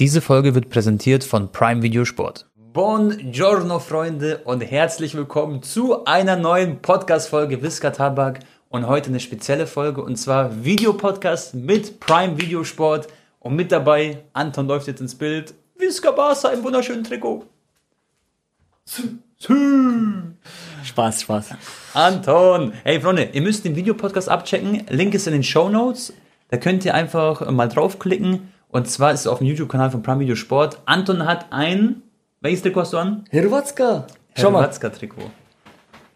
Diese Folge wird präsentiert von Prime Video Sport. Buongiorno, Freunde, und herzlich willkommen zu einer neuen Podcast-Folge Visca Tabak. Und heute eine spezielle Folge, und zwar Videopodcast mit Prime Video Sport. Und mit dabei, Anton läuft jetzt ins Bild, Visca Barca im wunderschönen Trikot. Spaß, Spaß. Anton, hey Freunde, ihr müsst den Videopodcast abchecken. Link ist in den Show Notes. Da könnt ihr einfach mal draufklicken. Und zwar ist es auf dem YouTube-Kanal von Prime Video Sport. Anton hat ein, welches Trikot hast du an? Mal. Hrvatska-Trikot.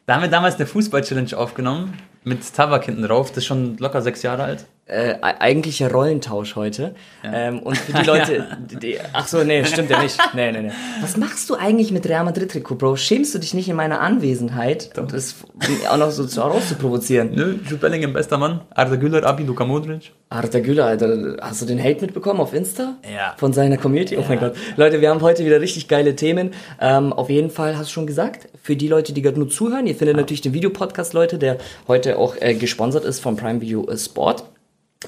Da haben wir damals eine Fußball-Challenge aufgenommen. Mit Tabak hinten drauf. Das ist schon locker sechs Jahre alt. Äh, eigentlicher Rollentausch heute. Ähm, und für die Leute, die, ach so, nee, stimmt ja nicht. Nee, nee, nee. Was machst du eigentlich mit Real Madrid Trikot, Bro? Schämst du dich nicht in meiner Anwesenheit, das auch noch so zu rauszuprovozieren? Nö, Jude Bellingham, bester Mann. Arda Güler, Abi, Luka Modric. Arda Güler, Alter, hast du den Hate mitbekommen auf Insta? Ja. Von seiner Community? Oh mein Gott. Leute, wir haben heute wieder richtig geile Themen. Ähm, auf jeden Fall, hast du schon gesagt, für die Leute, die gerade nur zuhören, ihr findet natürlich den Videopodcast, Leute, der heute auch äh, gesponsert ist von Prime Video Sport.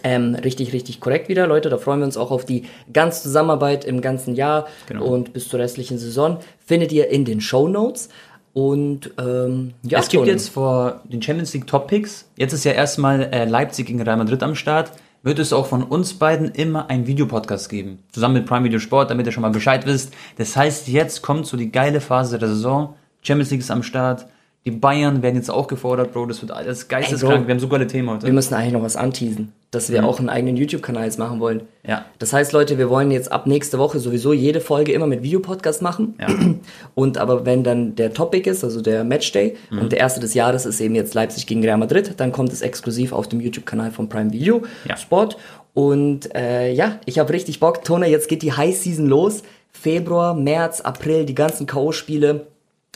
Ähm, richtig, richtig korrekt wieder, Leute. Da freuen wir uns auch auf die ganze Zusammenarbeit im ganzen Jahr Genau. und bis zur restlichen Saison. Findet ihr in den Show Notes. Und ähm, ja, es gibt jetzt vor den Champions League Top Picks, jetzt ist ja erstmal äh, Leipzig gegen Real Madrid am Start, wird es auch von uns beiden immer einen Videopodcast geben. Zusammen mit Prime Video Sport, damit ihr schon mal Bescheid wisst. Das heißt, jetzt kommt so die geile Phase der Saison. Champions League ist am Start. Die Bayern werden jetzt auch gefordert, Bro. Das wird alles geisteskrank. Ey, wir haben so geile Themen heute. Wir müssen eigentlich noch was anteasen, dass wir auch einen eigenen YouTube-Kanal jetzt machen wollen. Ja. Das heißt, Leute, wir wollen jetzt ab nächste Woche sowieso jede Folge immer mit Videopodcast machen. Ja. Und aber wenn dann der Topic ist, also der Matchday, Mhm. und der erste des Jahres ist eben jetzt Leipzig gegen Real Madrid, dann kommt es exklusiv auf dem YouTube-Kanal von Prime Video Ja. Sport. Und äh, ja, ich habe richtig Bock. Tone, jetzt geht die High Season los. Februar, März, April, die ganzen K.O.-Spiele.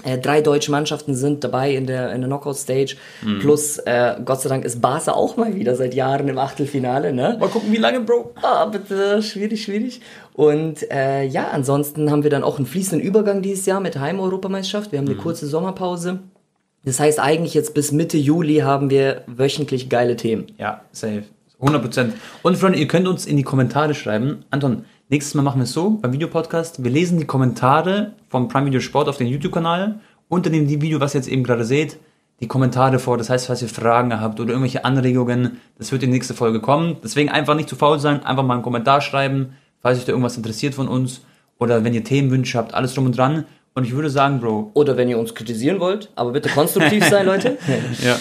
Äh, drei deutsche Mannschaften sind dabei in der, in der Knockout-Stage. Mhm. Plus, äh, Gott sei Dank ist Barca auch mal wieder seit Jahren im Achtelfinale. Ne? Mal gucken, wie lange, Bro. Ah, bitte, schwierig, schwierig. Und äh, ja, ansonsten haben wir dann auch einen fließenden Übergang dieses Jahr mit Heim-Europameisterschaft. Wir haben Mhm. eine kurze Sommerpause. Das heißt, eigentlich jetzt bis Mitte Juli haben wir wöchentlich geile Themen. Ja, safe. 100%. Und Freunde, ihr könnt uns in die Kommentare schreiben. Anton, nächstes Mal machen wir es so beim Videopodcast. Wir lesen die Kommentare vom Prime Video Sport auf den YouTube-Kanal. Unter dem Video, was ihr jetzt eben gerade seht, die Kommentare vor. Das heißt, falls ihr Fragen habt oder irgendwelche Anregungen, das wird in die nächste Folge kommen. Deswegen einfach nicht zu faul sein, einfach mal einen Kommentar schreiben, falls euch da irgendwas interessiert von uns. Oder wenn ihr Themenwünsche habt, alles drum und dran. Und ich würde sagen, Bro, Oder wenn ihr uns kritisieren wollt, aber bitte konstruktiv sein, Leute. ja.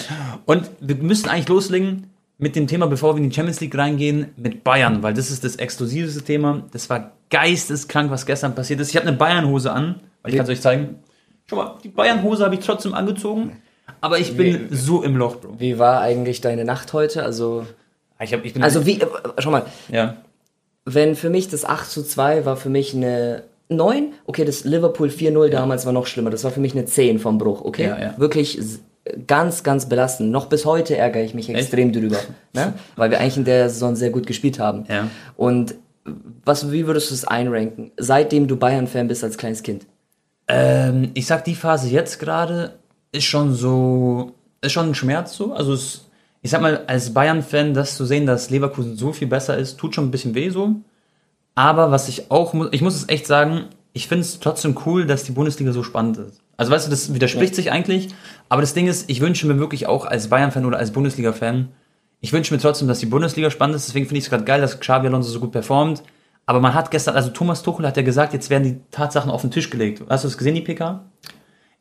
Und wir müssen eigentlich loslegen mit dem Thema, bevor wir in die Champions League reingehen, mit Bayern, weil das ist das exklusivste Thema. Das war geisteskrank, was gestern passiert ist. Ich habe eine Bayern-Hose an, weil ich kann es euch zeigen. Schau mal, die Bayern-Hose habe ich trotzdem angezogen, aber ich bin so im Loch, Bro. Wie war eigentlich deine Nacht heute? Also, Ich, hab, ich bin also wie, äh, schau mal, ja. wenn für mich das 8 zu 2 war für mich eine 9, okay, das Liverpool 4-0 damals war noch schlimmer. Das war für mich eine 10 vom Bruch, okay? Ja, ja. Wirklich ganz, ganz belastend. Noch bis heute ärgere ich mich extrem drüber, ne? Weil wir eigentlich in der Saison sehr gut gespielt haben. Ja. Und was, wie würdest du es einranken, seitdem du Bayern-Fan bist als kleines Kind? Ähm, ich sag, die Phase jetzt gerade ist schon so, ist schon ein Schmerz so. Also es, ich sag mal, als Bayern-Fan, das zu sehen, dass Leverkusen so viel besser ist, tut schon ein bisschen weh so. Aber was ich auch, ich muss es echt sagen, ich finde es trotzdem cool, dass die Bundesliga so spannend ist. Also weißt du, das widerspricht sich eigentlich. Aber das Ding ist, ich wünsche mir wirklich auch als Bayern-Fan oder als Bundesliga-Fan, ich wünsche mir trotzdem, dass die Bundesliga spannend ist. Deswegen finde ich es gerade geil, dass Xabi Alonso so gut performt. Aber man hat gestern, also Thomas Tuchel hat ja gesagt, jetzt werden die Tatsachen auf den Tisch gelegt. Hast du das gesehen, die PK?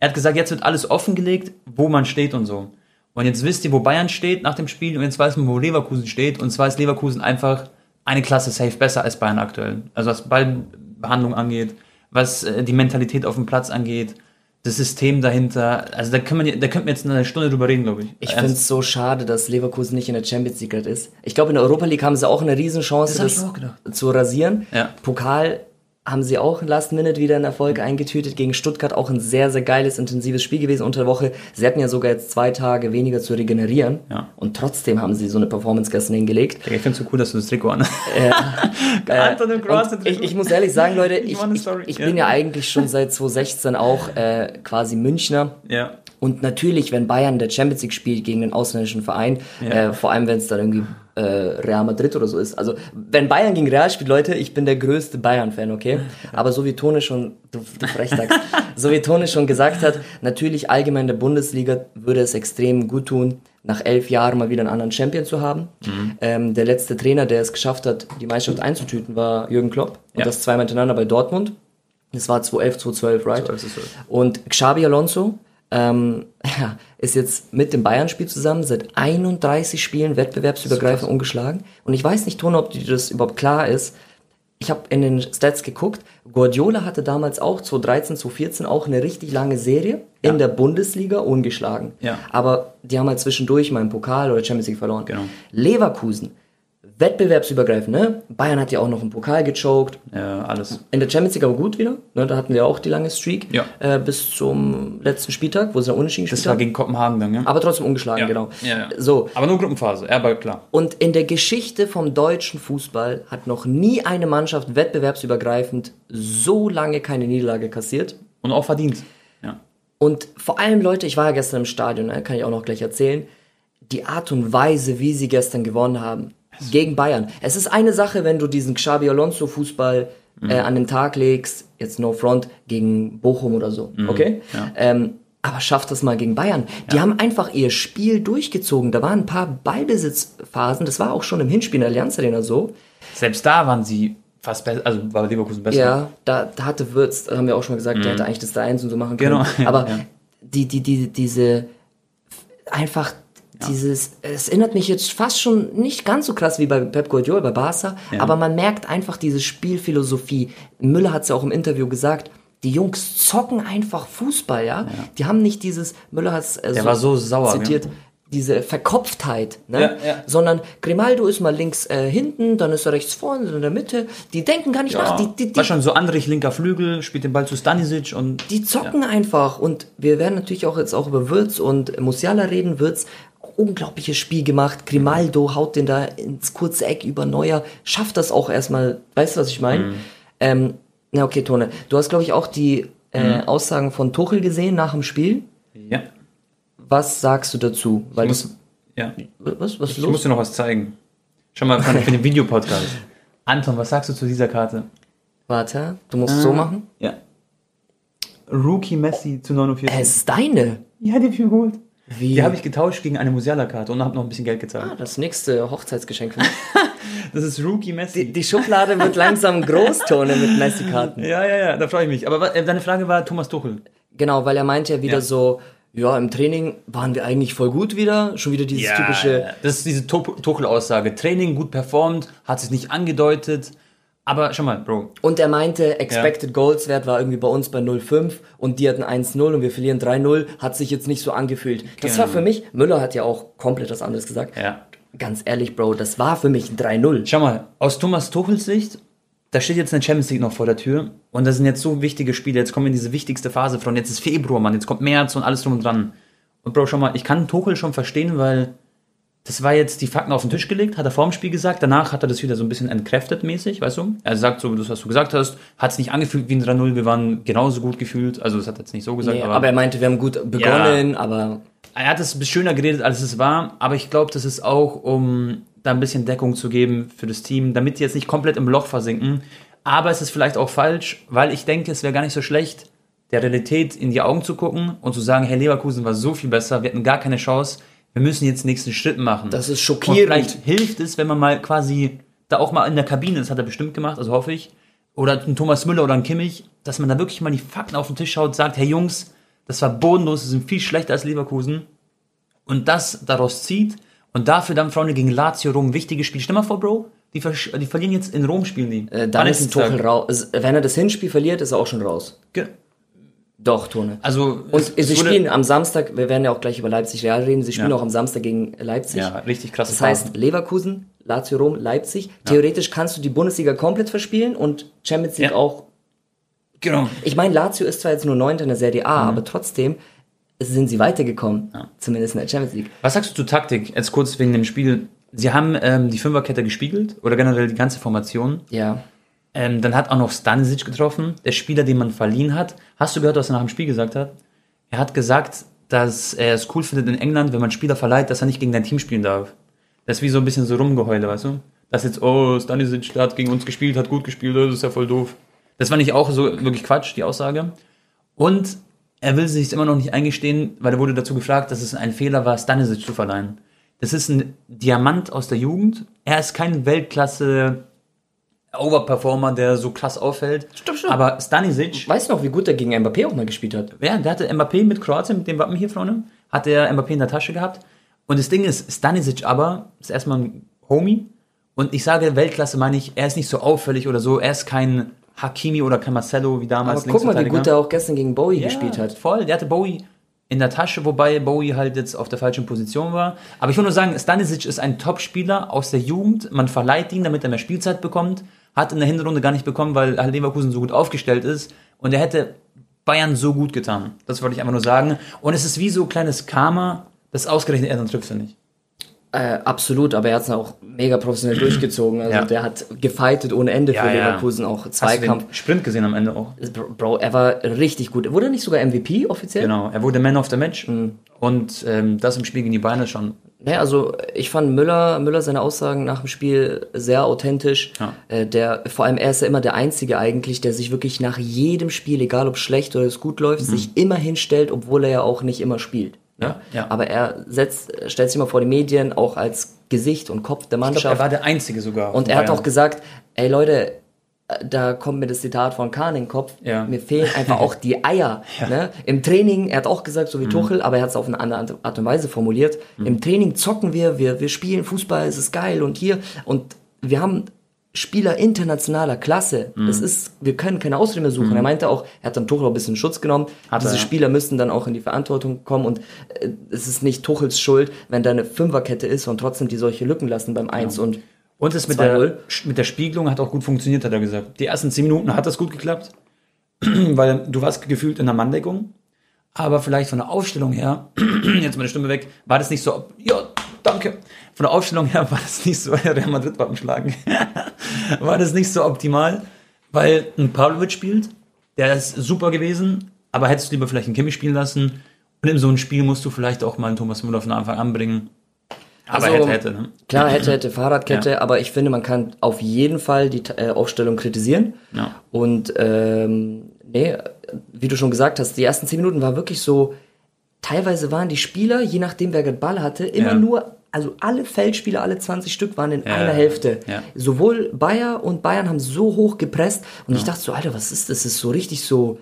Er hat gesagt, jetzt wird alles offengelegt, wo man steht und so. Und jetzt wisst ihr, wo Bayern steht nach dem Spiel und jetzt weiß man, wo Leverkusen steht. Und zwar ist Leverkusen einfach eine Klasse safe besser als Bayern aktuell. Also was Ballbehandlung angeht, was äh, die Mentalität auf dem Platz angeht, das System dahinter. Also da kann man, da könnten wir jetzt eine Stunde drüber reden, glaube ich. Ich finde es so schade, dass Leverkusen nicht in der Champions League ist. Ich glaube, in der Europa League haben sie auch eine Riesenchance, Das das, zu rasieren. Ja. Pokal haben sie auch Last Minute wieder einen Erfolg eingetütet. Gegen Stuttgart auch ein sehr, sehr geiles, intensives Spiel gewesen unter der Woche. Sie hatten ja sogar jetzt zwei Tage weniger zu regenerieren. Ja. Und trotzdem haben sie so eine Performance gestern hingelegt. Ich finde es so cool, dass du das Trikot an. Äh, und Kroatien ich, ich muss ehrlich sagen, Leute, ich, ich, ich Ja. bin ja eigentlich schon seit 2016 auch äh, quasi Münchner. ja. Und natürlich, wenn Bayern der Champions League spielt gegen einen ausländischen Verein, äh, vor allem wenn es dann irgendwie äh, Real Madrid oder so ist. Also wenn Bayern gegen Real spielt, Leute, ich bin der größte Bayern-Fan, okay? Aber so wie Tone schon, du, du Frechdachs, so wie Tone schon gesagt hat, natürlich allgemein der Bundesliga würde es extrem gut tun, nach elf Jahren mal wieder einen anderen Champion zu haben. Ähm, der letzte Trainer, der es geschafft hat, die Meisterschaft einzutüten, war Jürgen Klopp. Und Ja. das zweimal hintereinander bei Dortmund. Das war 2011, 2012, right? 2012, 2012. Und Xabi Alonso ähm, ja, ist jetzt mit dem Bayern-Spiel zusammen seit 31 Spielen wettbewerbsübergreifend ungeschlagen. Und ich weiß nicht, Tone, ob dir das überhaupt klar ist. Ich habe in den Stats geguckt. Guardiola hatte damals auch 2013, 2014 auch eine richtig lange Serie in der Bundesliga ungeschlagen. Ja. Aber die haben halt zwischendurch mal im Pokal oder Champions League verloren. Genau. Leverkusen, wettbewerbsübergreifend, ne? Bayern hat ja auch noch im Pokal gechoked. Ja, alles. In der Champions League aber gut wieder. Ne, da hatten wir auch die lange Streak. Ja. Äh, bis zum letzten Spieltag, wo sie dann unentschieden Das gespielt war haben. gegen Kopenhagen dann, ja? Aber trotzdem ungeschlagen, ja. genau. Ja, ja. So. Aber nur Gruppenphase, ja, aber klar. Und in der Geschichte vom deutschen Fußball hat noch nie eine Mannschaft wettbewerbsübergreifend so lange keine Niederlage kassiert. Und auch verdient. Ja. Und vor allem, Leute, ich war ja gestern im Stadion, ne, kann ich auch noch gleich erzählen, die Art und Weise, wie sie gestern gewonnen haben gegen Bayern. Es ist eine Sache, wenn du diesen Xabi Alonso Fußball Mhm. äh, an den Tag legst, jetzt no front, gegen Bochum oder so, Mhm. okay? Ähm, aber schaff das mal gegen Bayern. Die haben einfach ihr Spiel durchgezogen. Da waren ein paar Ballbesitzphasen, das war auch schon im Hinspiel in der Allianz Arena so. Selbst da waren sie fast besser, also war Leverkusen besser. Ja, da, da hatte Würz, da haben wir auch schon mal gesagt, der hätte eigentlich das 3-1 und so machen können. Mhm. Genau, Aber ja. die, die, die, diese, einfach dieses, es erinnert mich jetzt fast schon nicht ganz so krass wie bei Pep Guardiola, bei Barca, aber man merkt einfach diese Spielphilosophie. Müller hat es ja auch im Interview gesagt, die Jungs zocken einfach Fußball, ja? Die haben nicht dieses, Müller hat es äh, war so sauer, zitiert, ja. diese Verkopftheit, ne? Ja, ja. sondern Grimaldo ist mal links äh, hinten, dann ist er rechts vorne, dann in der Mitte. Die denken gar nicht nach, die, die, war die, schon so Andrich linker Flügel, spielt den Ball zu Stanisic und die zocken einfach. Und wir werden natürlich auch jetzt auch über Würz und Musiala reden. Würz, unglaubliches Spiel gemacht. Grimaldo haut den da ins kurze Eck über Neuer, schafft das auch erstmal. Weißt du, was ich meine? Mhm. Ähm, na okay, Tone, du hast, glaube ich, auch die äh, Mhm. Aussagen von Tuchel gesehen nach dem Spiel. ja. Was sagst du dazu? Weil Ich das, muss, ja. was, was ist Ich los? muss dir noch was zeigen. Schau mal für den Videopodcast. Anton, was sagst du zu dieser Karte? Warte, du musst so machen. Ja. Rookie Messi zu 49. Es ist deine. ja, die hab ich mir geholt. Wie? Die habe ich getauscht gegen eine Musiala-Karte und habe noch ein bisschen Geld gezahlt. Ah, das nächste Hochzeitsgeschenk für mich. Das ist Rookie Messi. Die, die Schublade wird langsam Großtone mit Messi-Karten. ja, ja, ja, da freue ich mich. Aber äh, deine Frage war Thomas Tuchel. Genau, weil er meinte ja wieder Ja. so, ja, im Training waren wir eigentlich voll gut wieder. Schon wieder dieses typische, Das ist diese Tu- Tuchel-Aussage. Training gut performt, hat sich nicht angedeutet. Aber schau mal, Bro. Und er meinte, Expected Goals Wert war irgendwie bei uns bei 0,5 und die hatten 1,0 und wir verlieren 3,0. Hat sich jetzt nicht so angefühlt. Das war Genau. für mich, Müller hat ja auch komplett was anderes gesagt. Ja. Ganz ehrlich, Bro, das war für mich ein 3-0. Schau mal, aus Thomas Tuchels Sicht, da steht jetzt eine Champions League noch vor der Tür und das sind jetzt so wichtige Spiele. Jetzt kommen wir in diese wichtigste Phase von, jetzt ist Februar, Mann, jetzt kommt März und alles drum und dran. Und Bro, schau mal, ich kann Tuchel schon verstehen, weil das war jetzt die Fakten auf den Tisch gelegt, hat er vor dem Spiel gesagt. Danach hat er das wieder so ein bisschen entkräftet mäßig, weißt du? Er sagt so, das, was du gesagt hast, hat es nicht angefühlt wie ein 3-0, wir waren genauso gut gefühlt. Also, das hat er jetzt nicht so gesagt, Nee, aber, er meinte, wir haben gut begonnen, aber er hat es ein bisschen schöner geredet, als es war, aber ich glaube, das ist auch, um da ein bisschen Deckung zu geben für das Team, damit die jetzt nicht komplett im Loch versinken. Aber es ist vielleicht auch falsch, weil ich denke, es wäre gar nicht so schlecht, der Realität in die Augen zu gucken und zu sagen, hey, Leverkusen war so viel besser, wir hatten gar keine Chance, wir müssen jetzt den nächsten Schritt machen. Das ist Und schockierend. vielleicht hilft es, wenn man mal quasi da auch mal in der Kabine, das hat er bestimmt gemacht, also hoffe ich, oder ein Thomas Müller oder ein Kimmich, dass man da wirklich mal die Fakten auf den Tisch schaut, sagt, hey Jungs, das war bodenlos, wir sind viel schlechter als Leverkusen und das daraus zieht und dafür dann Freunde gegen Lazio Rom wichtige Spiele. Stell mal vor, Bro, die, versch- die verlieren jetzt in Rom spielen die. äh, dann ist ein. Tuchel raus. Wenn er das Hinspiel verliert, ist er auch schon raus. Ge- Doch, Tone. Also Und sie spielen am Samstag, wir werden ja auch gleich über Leipzig Real reden, sie spielen Ja. auch am Samstag gegen Leipzig. ja richtig krass. Das heißt, Leverkusen, Lazio Rom, Leipzig. Theoretisch kannst du die Bundesliga komplett verspielen und Champions League Ja. auch Genau. Ich meine, Lazio ist zwar jetzt nur Neunter in der Serie A, aber trotzdem sind sie weitergekommen. Zumindest in der Champions League. Was sagst du zu Taktik? Jetzt kurz wegen dem Spiel. Sie haben ähm, die Fünferkette gespiegelt oder generell die ganze Formation. Ja. Ähm, dann hat auch noch Stanisic getroffen, der Spieler, den man verliehen hat. Hast du gehört, was er nach dem Spiel gesagt hat? Er hat gesagt, dass er es cool findet in England, wenn man Spieler verleiht, dass er nicht gegen dein Team spielen darf. Das ist wie so ein bisschen so rumgeheule, weißt du? Dass jetzt, oh, Stanisic, hat gegen uns gespielt, hat gut gespielt, das ist ja voll doof. Das fand ich auch so wirklich Quatsch, die Aussage. Und er will sich immer noch nicht eingestehen, weil er wurde dazu gefragt, dass es ein Fehler war, Stanisic zu verleihen. Das ist ein Diamant aus der Jugend. Er ist kein Weltklasse Overperformer, der so krass auffällt. Stimmt schon. Aber Stanisic, Weißt du noch, wie gut er gegen Mbappé auch mal gespielt hat? ja, der hatte Mbappé mit Kroatien, mit dem Wappen hier vorne, hat er Mbappé in der Tasche gehabt. Und das Ding ist, Stanisic aber ist erstmal ein Homie. Und ich sage Weltklasse meine ich, er ist nicht so auffällig oder so. Er ist kein Hakimi oder kein Marcelo wie damals. Aber guck mal, wie gut er auch gestern gegen Bowie Ja, gespielt hat. Voll, der hatte Bowie in der Tasche, wobei Bowie halt jetzt auf der falschen Position war. Aber ich will nur sagen, Stanisic ist ein Top-Spieler aus der Jugend. Man verleiht ihn, damit er mehr Spielzeit bekommt. Hat in der Hinrunde gar nicht bekommen, weil Leverkusen so gut aufgestellt ist. Und er hätte Bayern so gut getan. Das wollte ich einfach nur sagen. Und es ist wie so kleines Karma, das ausgerechnet er dann trifft, finde ich. Äh, absolut, aber er hat es auch mega professionell durchgezogen. Also Ja. der hat gefightet ohne Ende für Ja, ja. Leverkusen, auch Hast du Zweikampf. Sprint gesehen am Ende auch? Bro, Bro, er war richtig gut. Wurde er nicht sogar MVP offiziell? Genau, er wurde Man of the Match. Und ähm, das im Spiel gegen die Bayern ist schon Ne, also ich fand Müller, Müller seine Aussagen nach dem Spiel sehr authentisch. Ja. Äh, der, vor allem er ist ja immer der Einzige eigentlich, der sich wirklich nach jedem Spiel, egal ob schlecht oder es gut läuft, sich immer hinstellt, obwohl er ja auch nicht immer spielt. Ne? Mhm. Ja, ja. Aber er setzt, stellt sich immer vor die Medien, auch als Gesicht und Kopf der Mannschaft. glaube, er war der Einzige sogar. Und er hat Bayern. auch gesagt, ey Leute, da kommt mir das Zitat von Kahn in den Kopf. Ja. Mir fehlen einfach auch die Eier. Ne? Im Training, er hat auch gesagt, so wie Mhm. Tuchel, aber er hat es auf eine andere Art und Weise formuliert. Im Training zocken wir, wir, wir spielen Fußball, es ist geil und hier. Und wir haben Spieler internationaler Klasse. Mhm. Das ist, wir können keine Ausrede mehr suchen. Er meinte auch, er hat dann Tuchel auch ein bisschen Schutz genommen. Hat er, Diese ja. Spieler müssen dann auch in die Verantwortung kommen und äh, es ist nicht Tuchels Schuld, wenn da eine Fünferkette ist und trotzdem die solche Lücken lassen beim Eins und Und das mit 2-0. der, mit der Spiegelung hat auch gut funktioniert, hat er gesagt. Die ersten zehn Minuten hat das gut geklappt, weil du warst gefühlt in der Manndeckung. Aber vielleicht von der Aufstellung her, jetzt meine Stimme weg, war das nicht so, ja, danke. Von der Aufstellung her war das nicht so, Real Madrid Wappen schlagen, war das nicht so optimal, weil ein Pavlovic spielt, der ist super gewesen, aber hättest du lieber vielleicht einen Kimmich spielen lassen. Und in so einem Spiel musst du vielleicht auch mal einen Thomas Müller von Anfang an bringen. Aber Also, hätte, hätte, ne? Klar, hätte, hätte, Fahrradkette, Ja. aber ich finde, man kann auf jeden Fall die äh, Aufstellung kritisieren. Ja. Und ähm, nee, wie du schon gesagt hast, die ersten zehn Minuten war wirklich so, teilweise waren die Spieler, je nachdem wer den Ball hatte, immer Ja. nur, also alle Feldspieler, alle 20 Stück waren in einer Hälfte. Sowohl Bayer und Bayern haben so hoch gepresst und ich dachte so, Alter, was ist das? Das ist so richtig so,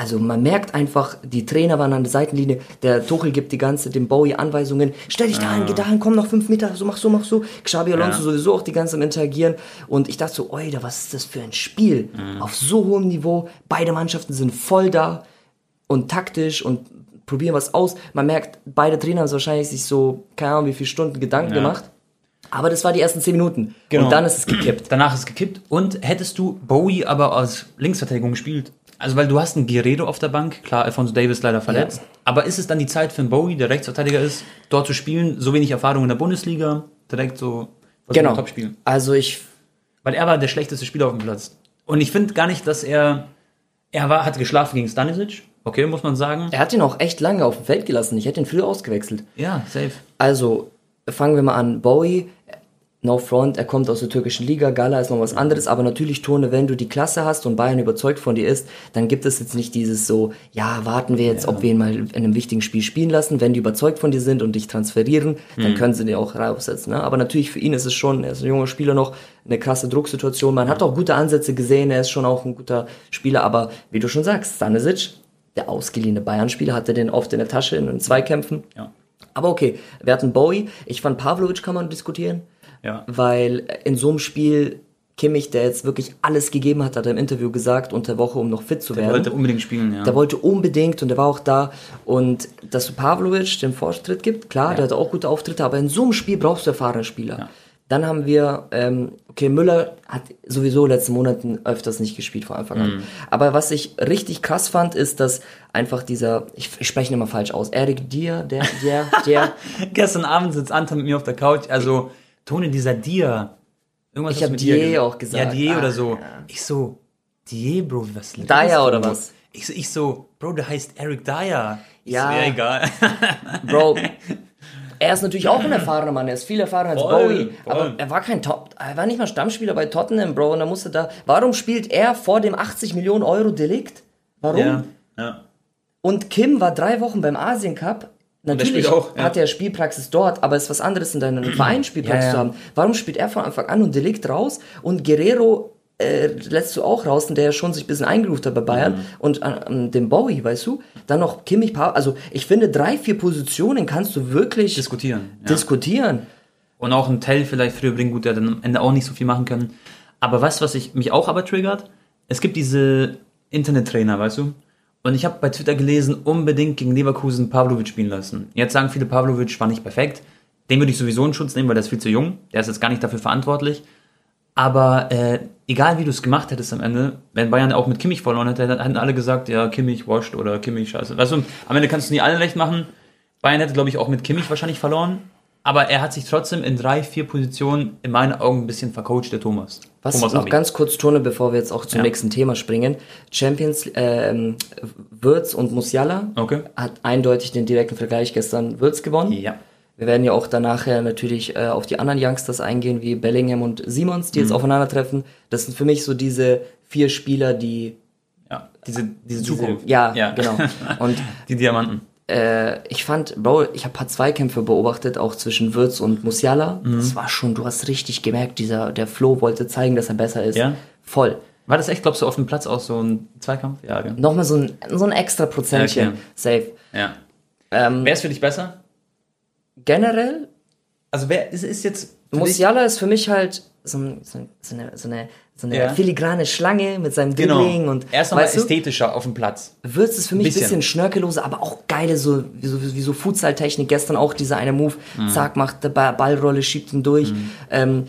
also man merkt einfach, die Trainer waren an der Seitenlinie, der Tuchel gibt die ganze, dem Bowie Anweisungen, stell dich dahin, geh dahin, komm noch fünf Meter, so mach so, mach so. Xabi Alonso Ja. sowieso auch die ganze am Interagieren und ich dachte so, Alter, was ist das für ein Spiel? Auf so hohem Niveau, beide Mannschaften sind voll da und taktisch und probieren was aus. Man merkt, beide Trainer haben sich wahrscheinlich sich so, keine Ahnung, wie viele Stunden Gedanken Ja. gemacht. Aber das war die ersten zehn Minuten. Genau. Und dann ist es gekippt. Danach ist es gekippt. Und hättest du Bowie aber aus Linksverteidigung gespielt? Also, weil du hast einen Guerrero auf der Bank, klar, Alfonso Davis leider verletzt. Aber ist es dann die Zeit für einen Bowie, der Rechtsverteidiger ist, dort zu spielen? So wenig Erfahrung in der Bundesliga, direkt so Genau. top spielen. Also ich Weil er war der schlechteste Spieler auf dem Platz. Und ich finde gar nicht, dass er. Er war, hat geschlafen gegen Stanisic. Okay, muss man sagen. Er hat ihn auch echt lange auf dem Feld gelassen. Ich hätte ihn früher ausgewechselt. Ja, safe. Also, fangen wir mal an. Bowie, no front, er kommt aus der türkischen Liga, Gala ist noch was anderes, aber natürlich, Tone, wenn du die Klasse hast und Bayern überzeugt von dir ist, dann gibt es jetzt nicht dieses so, ja, warten wir jetzt, ob wir ihn mal in einem wichtigen Spiel spielen lassen. Wenn die überzeugt von dir sind und dich transferieren, dann können sie dir auch raussetzen. Ne? Aber natürlich für ihn ist es schon, er ist ein junger Spieler noch, eine krasse Drucksituation. Man hat auch gute Ansätze gesehen, er ist schon auch ein guter Spieler, aber wie du schon sagst, Stanisic, der ausgeliehene Bayern-Spieler, hatte den oft in der Tasche in den Zweikämpfen. Ja. Aber okay, wir hatten Bowie. Ich fand Pavlovic kann man diskutieren, Ja. weil in so einem Spiel Kimmich, der jetzt wirklich alles gegeben hat, hat er im Interview gesagt, unter der Woche, um noch fit zu Er werden. wollte unbedingt spielen, ja. Der wollte unbedingt und der war auch da. Und dass du Pavlovic den Vortritt gibt, klar, der hat auch gute Auftritte, aber in so einem Spiel brauchst du erfahrene Spieler. Dann haben wir, ähm, okay, Müller hat sowieso letzten Monaten öfters nicht gespielt vor Anfang an. Aber was ich richtig krass fand, ist, dass einfach dieser, ich, ich spreche ihn immer falsch aus, Erik Dier, der, der, der, Gestern Abend sitzt Anton mit mir auf der Couch, also Toni, dieser Dia. Irgendwas Ich hast hab du mit Dia Dier gesagt. auch gesagt. Ja, Dier Ah, oder so. ja. Ich so, Dier, Bro, was redest Dyer oder was? Ich so, ich so, Bro, der heißt Eric Dyer. Ich Ja. So, ja, egal. Bro, er ist natürlich auch ein erfahrener Mann, er ist viel erfahrener als Voll, Bowie, voll. aber er war kein Top, er war nicht mal Stammspieler bei Tottenham, Bro, und er musste da, warum spielt er vor dem 80 Millionen Euro Delikt? Warum? ja, ja. Und Kim war drei Wochen beim Asien Cup. Natürlich auch, ja. hat er Spielpraxis dort, aber es ist was anderes in deinem Verein Spielpraxis Ja, zu haben. Warum spielt er von Anfang an und Delikt raus und Guerrero äh, lässt du auch raus, der ja schon sich ein bisschen eingeruft hat bei Bayern Mhm. und an, an dem Bowie, weißt du? Dann noch Kimmich, Pa- also ich finde drei, vier Positionen kannst du wirklich Diskutieren. Ja. diskutieren. Und auch ein Tell vielleicht früher bringen, gut, der dann am Ende auch nicht so viel machen können. Aber was, was ich, mich auch aber triggert, es gibt diese Internettrainer, weißt du? Und ich habe bei Twitter gelesen, unbedingt gegen Leverkusen Pavlovic spielen lassen. Jetzt sagen viele, Pavlovic war nicht perfekt. Den würde ich sowieso in Schutz nehmen, weil der ist viel zu jung. Der ist jetzt gar nicht dafür verantwortlich. Aber äh, egal wie du es gemacht hättest am Ende, wenn Bayern auch mit Kimmich verloren hätte, dann hätten alle gesagt, ja, Kimmich wascht oder Kimmich scheiße. Weißt du, am Ende kannst du nie allen recht machen. Bayern hätte, glaube ich, auch mit Kimmich wahrscheinlich verloren. Aber er hat sich trotzdem in drei, vier Positionen in meinen Augen ein bisschen vercoacht, der Thomas. Was Thomas noch Abi. ganz kurz tun, bevor wir jetzt auch zum Ja. nächsten Thema springen. Champions, ähm, Würz und Musiala Okay. hat eindeutig den direkten Vergleich gestern Würz gewonnen. Ja. Wir werden ja auch danach ja natürlich äh, auf die anderen Youngsters eingehen, wie Bellingham und Simons, die Mhm. jetzt aufeinandertreffen. Das sind für mich so diese vier Spieler, die Ja, diese, diese diese, Zukunft. ja, genau. Und Die Diamanten. Äh, ich fand, Bro, ich habe ein paar Zweikämpfe beobachtet, auch zwischen Würz und Musiala. Mhm. Das war schon, du hast richtig gemerkt, dieser, der Flo wollte zeigen, dass er besser ist. Ja? Voll. War das echt, glaubst du, auf dem Platz auch so ein Zweikampf? Ja, gell? Nochmal so ein, so ein extra Prozentchen. Okay. Safe. Ja. Ähm, Wer ist für dich besser? generell, Also wer ist, ist jetzt. Musiala ist für mich halt so, ein- so eine, so eine, so eine Ja. filigrane Schlange mit seinem Genau. Dribbling und er ist nochmal ästhetischer auf dem Platz. Würz ist für mich ein Bisschen. bisschen schnörkelloser, aber auch geile, so, wie so, wie so Futsal-Technik. Gestern auch dieser eine Move, Mhm. zack, macht der Ba- Ballrolle, schiebt ihn durch. Ähm,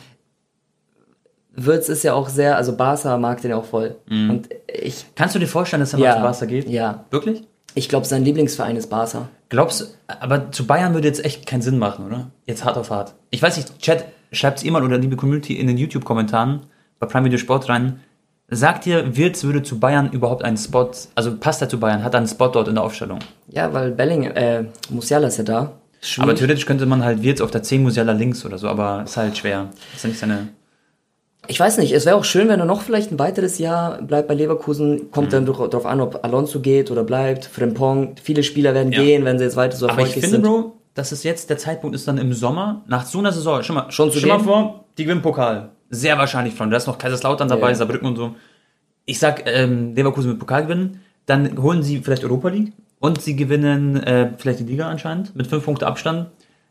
Würz ist ja auch sehr, also Barca mag den ja auch voll. Mhm. Und ich, Kannst du dir vorstellen, dass er Ja. mal zu Barca geht? Ja. Wirklich? ich glaube, sein Lieblingsverein ist Barca. Glaubst du, aber zu Bayern würde jetzt echt keinen Sinn machen, oder? Jetzt hart auf hart. Ich weiß nicht, Chat, schreibt's ihr mal oder liebe Community in den YouTube-Kommentaren bei Prime Video Sport rein. Sagt ihr, Wirtz würde zu Bayern überhaupt einen Spot, also passt er zu Bayern, hat er einen Spot dort in der Aufstellung? Ja, weil Belling, äh, Musiala ist ja da. Schwierig. Aber theoretisch könnte man halt Wirtz auf der 10 Musiala links oder so, aber ist halt schwer. Ist ja nicht seine. Ich weiß nicht, es wäre auch schön, wenn er noch vielleicht ein weiteres Jahr bleibt bei Leverkusen. Kommt Mhm. dann darauf an, ob Alonso geht oder bleibt. Frimpong, viele Spieler werden Ja. gehen, wenn sie jetzt weiter so Aber ich erfolgreich finde, sind. Bro, dass es jetzt der Zeitpunkt ist dann im Sommer, nach so einer Saison, schon mal, Schon zu schon mal gehen? vor, die gewinnen Pokal. Sehr wahrscheinlich von. Da ist noch Kaiserslautern dabei, Ja. Saarbrücken und so. Ich sag, ähm, Leverkusen mit Pokal gewinnen, dann holen sie vielleicht Europa League und sie gewinnen äh, vielleicht die Liga anscheinend mit fünf Punkte Abstand.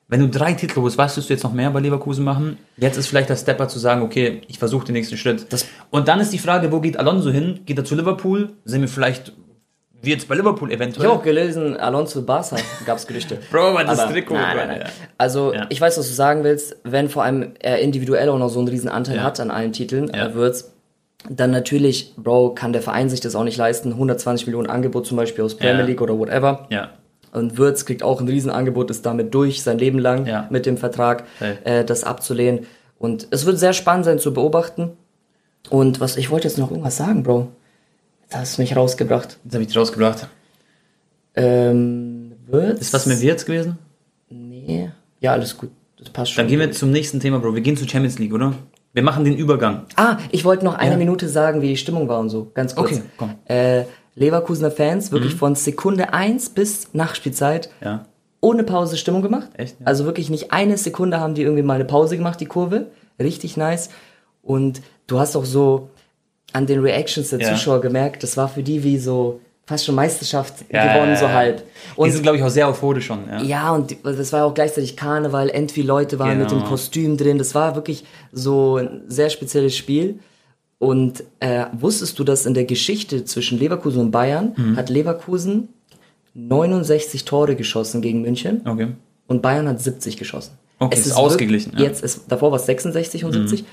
Wenn du drei Titel holst, weißt du, du jetzt noch mehr bei Leverkusen machen. Jetzt ist vielleicht der Stepper zu sagen, okay, ich versuche den nächsten Schritt. Das- und dann ist die Frage, wo geht Alonso hin? Geht er zu Liverpool? Sehen wir vielleicht, wie jetzt bei Liverpool eventuell? Ich habe auch gelesen, Alonso Barca gab es Gerüchte. Bro, aber das Trikot. Nein, nein, nein. Also, Ja. ich weiß, was du sagen willst. Wenn vor allem er individuell auch noch so einen riesen Anteil Ja. hat an allen Titeln, Ja. äh, wird's, dann natürlich, Bro, kann der Verein sich das auch nicht leisten. 120 Millionen Angebot zum Beispiel aus Premier. League oder whatever. Ja. Und Würz kriegt auch ein Riesenangebot, ist damit durch, sein Leben lang Ja. mit dem Vertrag, Okay. äh, das abzulehnen. Und es wird sehr spannend sein zu beobachten. Und was, ich wollte jetzt noch irgendwas sagen, Bro. Jetzt hast du mich rausgebracht. Jetzt habe ich rausgebracht. Ähm, Würz? Ist was mit Wirtz gewesen? Nee. Ja, alles gut. Das passt schon. Dann gehen wir zum nächsten Thema, Bro. Wir gehen zur Champions League, oder? Wir machen den Übergang. Ah, ich wollte noch eine Ja. Minute sagen, wie die Stimmung war und so. Ganz kurz. Okay, komm. Mhm. Äh, Leverkusener Fans, wirklich von Sekunde 1 bis Nachspielzeit, Ja. ohne Pause Stimmung gemacht. Echt, ja? Also wirklich nicht eine Sekunde haben die irgendwie mal eine Pause gemacht, die Kurve. Richtig nice. Und du hast auch so an den Reactions der Ja. Zuschauer gemerkt, das war für die wie so fast schon Meisterschaft Ja, gewonnen, ja, so halb. Die Und sind, glaube ich, auch sehr euphorisch schon. Ja. ja, und die- das war auch gleichzeitig Karneval, entweder Leute waren mit Genau. dem Kostüm drin. Das war wirklich so ein sehr spezielles Spiel. Und äh, wusstest du, dass in der Geschichte zwischen Leverkusen und Bayern Mhm. hat Leverkusen 69 Tore geschossen gegen München Okay. und Bayern hat 70 geschossen. Okay, es ist ausgeglichen, wirklich-. Jetzt ist, davor war es 66 und 70.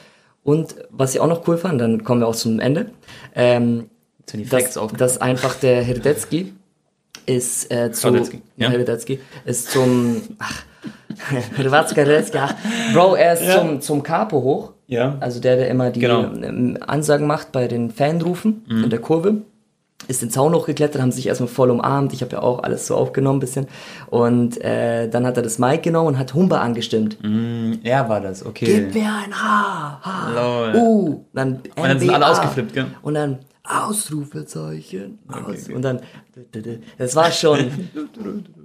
Und was ich auch noch cool fand, dann kommen wir auch zum Ende, ähm, sind die Facts dass, dass einfach der Herdecki ist äh, zu Herdecki, ja. Herdecki ist zum ach, Bro, er ist zum, zum Capo hoch. Ja. Also der, der immer die Genau. Mhm. ähm, Ansagen macht bei den Fanrufen in der Kurve. Ist den Zaun hochgeklettert, haben sich erstmal voll umarmt. Ich habe ja auch alles so aufgenommen ein bisschen. Und äh, dann hat er das Mic genommen und hat Humba angestimmt. Er war das, okay. Gib mir ein H, H, Lol. U. Dann dann sind alle ausgeflippt, gell? Und dann Ausrufezeichen. Aus. Und dann, das war schon,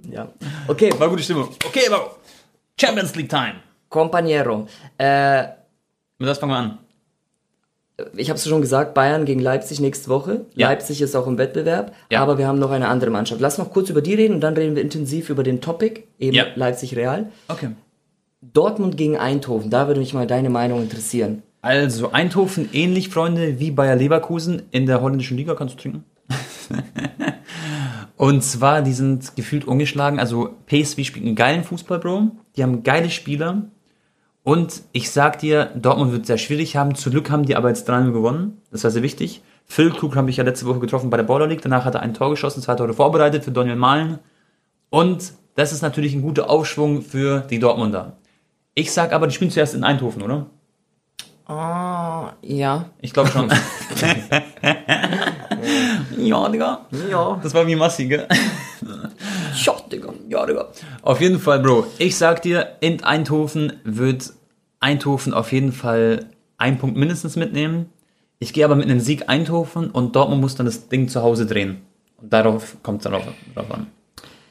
ja. Okay, War gute Stimmung. Okay, Bro. Champions League Time. Companiero. Äh, Mit das fangen wir an. Ich habe es schon gesagt, Bayern gegen Leipzig nächste Woche. Ja. Leipzig ist auch im Wettbewerb, Ja. aber wir haben noch eine andere Mannschaft. Lass noch kurz über die reden und dann reden wir intensiv über den Topic, eben Ja. Leipzig-Real. Okay. Dortmund gegen Eindhoven, da würde mich mal deine Meinung interessieren. Also, Eindhoven ähnlich, Freunde, wie Bayer Leverkusen in der holländischen Liga. Kannst du trinken? Und zwar, die sind gefühlt ungeschlagen. Also, PSV spielt einen geilen Fußball, Bro. Die haben geile Spieler. Und ich sag dir, Dortmund wird sehr schwierig haben. Zum Glück haben die aber jetzt 3 gewonnen. Das war sehr wichtig. Phil Krug habe ich ja letzte Woche getroffen bei der Baller League. Danach hat er ein Tor geschossen, zwei Tore vorbereitet für Daniel Mahlen. Und das ist natürlich ein guter Aufschwung für die Dortmunder. Ich sag aber, die spielen zuerst in Eindhoven, oder? Ah, ja. Ich glaube schon. ja, Digga. Ja. Das war wie Massi, gell? Ja, Digga. Ja, Digga. Auf jeden Fall, Bro. Ich sag dir, in Eindhoven wird Eindhoven auf jeden Fall einen Punkt mindestens mitnehmen. Ich gehe aber mit einem Sieg Eindhoven und Dortmund muss dann das Ding zu Hause drehen. Und darauf kommt es darauf, darauf an.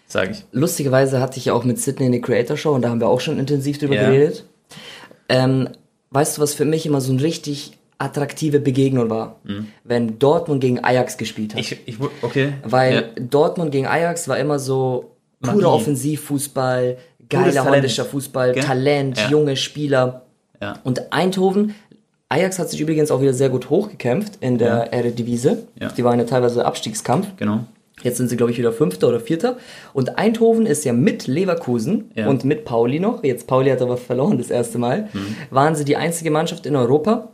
Sage ich. Lustigerweise hatte ich ja auch mit Sydney eine Creator Show und da haben wir auch schon intensiv drüber Ja. geredet. Ähm, weißt du, was für mich immer so eine richtig attraktive Begegnung war? Wenn Dortmund gegen Ajax gespielt hat. Ich, ich, okay. Weil Ja. Dortmund gegen Ajax war immer so purer Offensivfußball, geiler holländischer Fußball, Gell? Talent, Ja. junge Spieler. Ja. Und Eindhoven, Ajax hat sich übrigens auch wieder sehr gut hochgekämpft in der Eredivisie. Ja. Die waren ja teilweise Abstiegskampf. Genau. Jetzt sind sie, glaube ich, wieder Fünfter oder Vierter. Und Eindhoven ist ja mit Leverkusen Ja. und mit Pauli noch, jetzt Pauli hat aber verloren das erste Mal, Mhm. waren sie die einzige Mannschaft in Europa,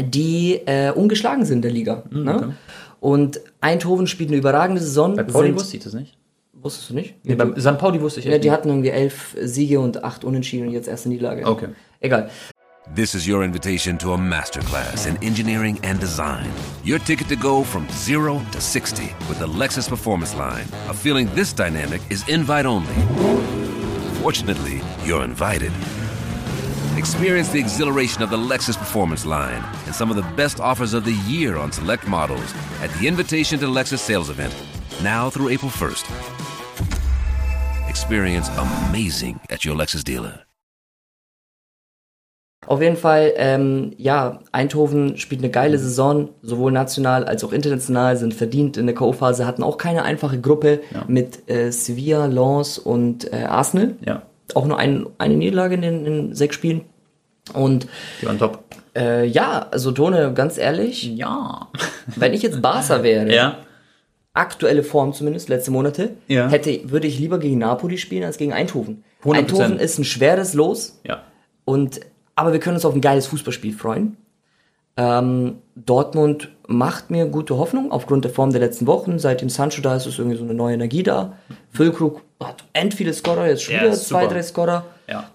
die äh, ungeschlagen sind in der Liga. Mhm, ne? Und Eindhoven spielt eine überragende Saison. Bei Pauli sind- wusste ich das nicht. Wusstest du nicht? Nee, bei St. Pauli wusste ich ja, echt die nicht. hatten irgendwie elf Siege und acht Unentschieden und jetzt erste Niederlage. Okay. Egal. This is your invitation to a masterclass in engineering and design. Your ticket to go from zero to 60 with the Lexus Performance Line. A feeling this dynamic is invite only. Fortunately, you're invited. Experience the exhilaration of the Lexus Performance Line and some of the best offers of the year on select models at the Invitation to Lexus sales event, now through April 1st. Experience amazing at your Lexus dealer. Auf jeden Fall, ähm, ja, Eindhoven spielt eine geile Saison, sowohl national als auch international, sind verdient in der K.O.-Phase, hatten auch keine einfache Gruppe mit äh, Sevilla, Lens und äh, Arsenal. Ja. Auch nur ein, eine Niederlage in den in sechs Spielen. Und Die waren top. äh, ja, also Tone, ganz ehrlich, Ja. wenn ich jetzt Barca wäre, Ja. aktuelle Form zumindest, letzte Monate, Ja. hätte, würde ich lieber gegen Napoli spielen als gegen Eindhoven. 100%. Eindhoven ist ein schweres Los, Ja. und, aber wir können uns auf ein geiles Fußballspiel freuen. Ähm, Dortmund macht mir gute Hoffnung aufgrund der Form der letzten Wochen. Seitdem Sancho da ist, ist irgendwie so eine neue Energie da. Füllkrug hat end viele Scorer, jetzt schon wieder zwei, super. drei Scorer. Ja.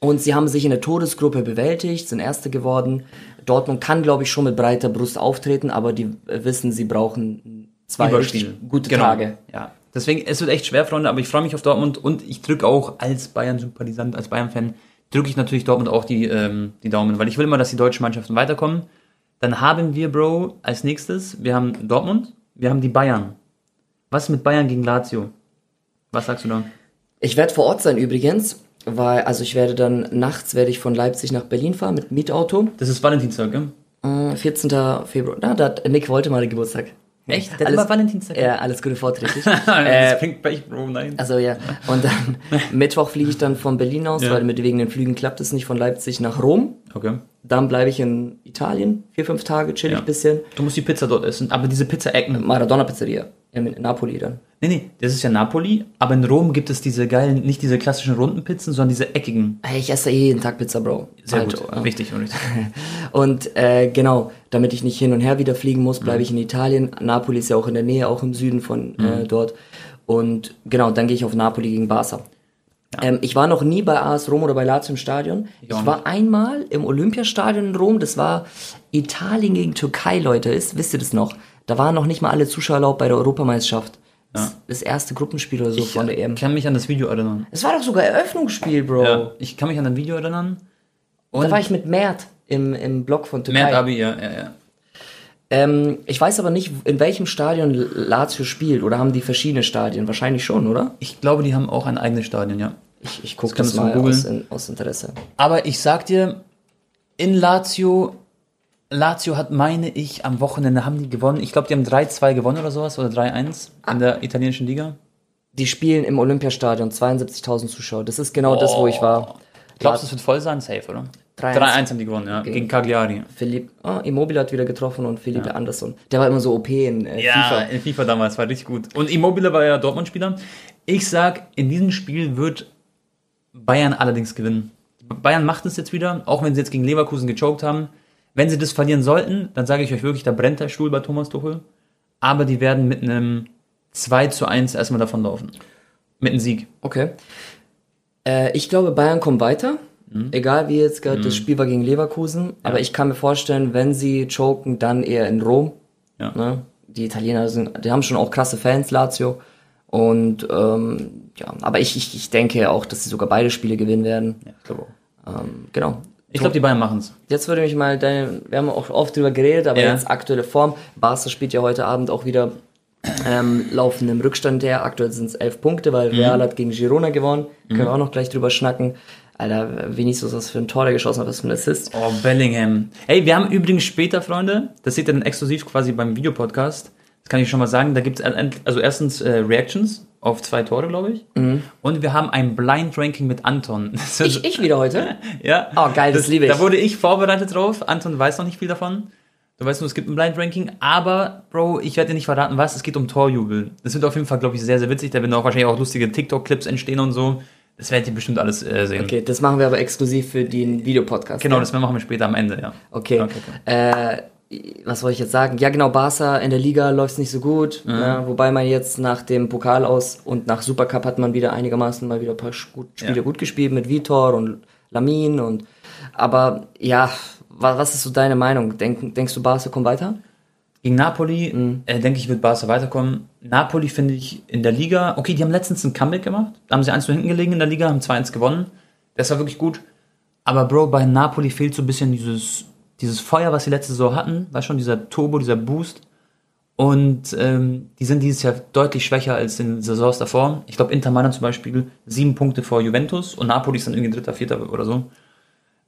Und sie haben sich in der Todesgruppe bewältigt, sind Erste geworden. Dortmund kann, glaube ich, schon mit breiter Brust auftreten, aber die äh, wissen, sie brauchen zwei richtig gute Genau. Tage. Ja. Deswegen, es wird echt schwer, Freunde, aber ich freue mich auf Dortmund und ich drücke auch als Bayern-Sympathisant, als Bayern-Fan, drücke ich natürlich Dortmund auch die, ähm, die Daumen, weil ich will immer, dass die deutschen Mannschaften weiterkommen. Dann haben wir, Bro, als nächstes, wir haben Dortmund, wir haben die Bayern. Was mit Bayern gegen Lazio? Was sagst du da? Ich werde vor Ort sein übrigens, weil, also ich werde dann nachts werde ich von Leipzig nach Berlin fahren mit Mietauto. Das ist Valentinstag, gell? Äh, 14. Februar. Na, da hat Nick wollte mal den Geburtstag. Echt? Der hat Alles, immer Valentinstag? Ja, alles Gute vorträglich. das äh, klingt Pech, Bro, nein. also ja. Und dann Mittwoch fliege ich dann von Berlin aus, Ja. weil mit wegen den Flügen klappt es nicht von Leipzig nach Rom. Okay. Dann bleibe ich in Italien, vier, fünf Tage, chill ich Ja. ein bisschen. Du musst die Pizza dort essen, aber diese Pizza-Ecken. Maradona Pizzeria in, in Napoli dann. Nee, nee, das ist ja Napoli, aber in Rom gibt es diese geilen, nicht diese klassischen runden Pizzen, sondern diese eckigen. Ey, ich esse eh jeden Tag Pizza, Bro. Sehr Also, gut. ja. Richtig, richtig. Und äh, genau, damit ich nicht hin und her wieder fliegen muss, bleibe ich in Italien. Napoli ist ja auch in der Nähe, auch im Süden von äh, dort. Und genau, dann gehe ich auf Napoli gegen Barca. Ähm, ich war noch nie bei AS Rom oder bei Lazio im Stadion. Ich, auch war einmal im Olympiastadion in Rom. Das war Italien gegen Türkei, Leute. Ist, wisst ihr das noch? Da waren noch nicht mal alle Zuschauer erlaubt bei der Europameisterschaft. Das, das erste Gruppenspiel oder so von der EM. Ich kann mich an das Video erinnern. Es war doch sogar Eröffnungsspiel, Bro. Ja, ich kann mich an ein Video erinnern. Da war ich mit Mert im, im Block von Türkei. Mert Abi, ja, ja, ja. Ähm, ich weiß aber nicht, in welchem Stadion Lazio spielt. Oder haben die verschiedene Stadien? Wahrscheinlich schon, oder? Ich glaube, die haben auch ein eigenes Stadion, ja. Ich, ich gucke Das das, mal aus, in, aus Interesse. Aber ich sag dir, in Lazio, Lazio hat, meine ich, am Wochenende haben die gewonnen. Ich glaube, die haben 3-2 gewonnen oder sowas oder 3-1 in der italienischen Liga. Die spielen im Olympiastadion, 72.000 Zuschauer. Das ist genau das, wo ich war. Glaubst du, es wird voll sein? Safe, oder? 3-1. 3-1 haben die gewonnen, ja. Gegen Cagliari. Philipp, ah, Immobile hat wieder getroffen und Philippe Andersson. Der war immer so OP in äh, Ja, FIFA. in FIFA damals war richtig gut. Und Immobile war ja Dortmund-Spieler. Ich sag, in diesem Spiel wird Bayern allerdings gewinnen. Bayern macht es jetzt wieder, auch wenn sie jetzt gegen Leverkusen gechoked haben. Wenn sie das verlieren sollten, dann sage ich euch wirklich, da brennt der Stuhl bei Thomas Tuchel. Aber die werden mit einem 2 zu 1 erstmal davonlaufen. Mit einem Sieg. Okay. Äh, ich glaube, Bayern kommt weiter. Mhm. Egal wie jetzt gerade das Spiel war gegen Leverkusen. Aber ich kann mir vorstellen, wenn sie choken, dann eher in Rom. Ja. Ne? Die Italiener sind, die haben schon auch krasse Fans, Lazio. Und ähm, ja, aber ich, ich, ich denke auch, dass sie sogar beide Spiele gewinnen werden. Ja, ich glaube auch. Ähm, genau. Ich glaube, die Bayern machen es. Jetzt würde mich mal deine, wir haben auch oft drüber geredet, aber Ja. jetzt aktuelle Form. Barca spielt ja heute Abend auch wieder ähm, laufen im Rückstand her. Aktuell sind es elf Punkte, weil Mhm. Real hat gegen Girona gewonnen. Können wir auch noch gleich drüber schnacken. Alter, Vinicius, was für ein Tor der geschossen hat, was für ein Assist. Oh, Bellingham. Hey, wir haben übrigens später, Freunde, das seht ihr dann exklusiv quasi beim Videopodcast. Das kann ich schon mal sagen. Da gibt es also erstens äh, Reactions auf zwei Tore, glaube ich. Und wir haben ein Blind Ranking mit Anton. Das Ich, ich wieder heute? ja. Oh, geil, das liebe ich. Da wurde ich vorbereitet drauf. Anton weiß noch nicht viel davon. Du weißt nur, es gibt ein Blind Ranking, aber Bro, ich werde dir nicht verraten, was. Es geht um Torjubel. Das wird auf jeden Fall, glaube ich, sehr, sehr witzig. Da werden auch wahrscheinlich auch lustige TikTok-Clips entstehen und so. Das werdet ihr bestimmt alles äh, sehen. Okay, das machen wir aber exklusiv für den Videopodcast. Genau, ja? das machen wir später am Ende, ja. Okay. Okay, Äh, was wollte ich jetzt sagen? Ja, genau, Barca in der Liga läuft es nicht so gut. Ne? Wobei man jetzt nach dem Pokal aus und nach Supercup hat man wieder einigermaßen mal wieder ein paar gut, Spiele Ja. gut gespielt mit Vitor und Lamin und aber ja, wa- was ist so deine Meinung? Denk, denkst du, Barca kommt weiter? Gegen Napoli, Mhm. äh, denke ich, wird Barca weiterkommen. Napoli finde ich in der Liga, okay, die haben letztens ein Comeback gemacht. Da haben sie 1 zu hinten gelegen in der Liga, haben 2-1 gewonnen. Das war wirklich gut. Aber Bro, bei Napoli fehlt so ein bisschen dieses, dieses Feuer, was sie letzte Saison hatten. War schon dieser Turbo, dieser Boost. Und ähm, die sind dieses Jahr deutlich schwächer als in den Saisons davor. Ich glaube, Inter Mailand zum Beispiel sieben Punkte vor Juventus und Napoli ist dann irgendwie Dritter, Vierter oder so.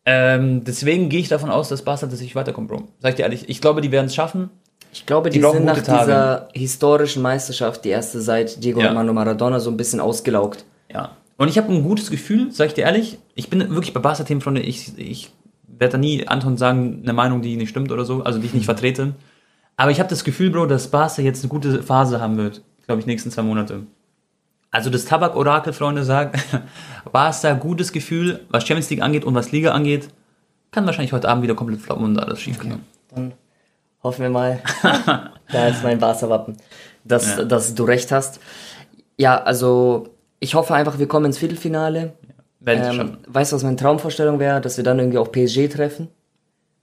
Ähm, deswegen gehe ich davon aus, dass Barca tatsächlich weiterkommt, Bro. Sag ich dir ehrlich, ich glaube, die werden es schaffen. Ich glaube, die, Die sind nach dieser historischen Meisterschaft, die erste seit Diego Ja. Armando Maradona, so ein bisschen ausgelaugt. Ja. Und ich habe ein gutes Gefühl, sag ich dir ehrlich. Ich bin wirklich bei Barca-Themen, Freunde, ich, ich werde da nie Anton sagen, eine Meinung, die nicht stimmt oder so, also die ich nicht vertrete. Aber ich habe das Gefühl, Bro, dass Barca jetzt eine gute Phase haben wird. Glaube ich, nächsten zwei Monate. Also das Tabak-Orakel, Freunde, sagt, Barca, gutes Gefühl, was Champions League angeht und was Liga angeht, kann wahrscheinlich heute Abend wieder komplett floppen und alles schief gehen. Dann hoffen wir mal, da ist mein Barca-Wappen, dass, Ja. dass du recht hast. Ja, also ich hoffe einfach, wir kommen ins Viertelfinale. Werden sie Ähm, schaffen. weißt du, was meine Traumvorstellung wäre? Dass wir dann irgendwie auch PSG treffen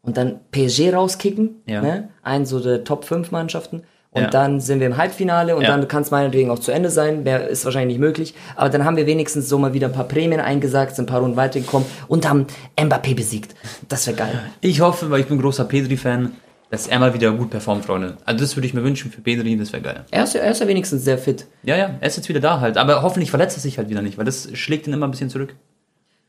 und dann PSG rauskicken. Ja. Ne? Einen so der Top 5 Mannschaften. Und Ja. dann sind wir im Halbfinale und Ja. dann kann es meinetwegen auch zu Ende sein. Mehr ist wahrscheinlich nicht möglich. Aber dann haben wir wenigstens so mal wieder ein paar Prämien eingesagt, sind ein paar Runden weitergekommen und haben Mbappé besiegt. Das wäre geil. Ich hoffe, weil ich bin großer Pedri-Fan, dass er mal wieder gut performt, Freunde. Also das würde ich mir wünschen für Pedri, das wäre geil. Er ist, ja- er ist ja wenigstens sehr fit. Ja, ja, er ist jetzt wieder da halt. Aber hoffentlich verletzt er sich halt wieder nicht, weil das schlägt ihn immer ein bisschen zurück.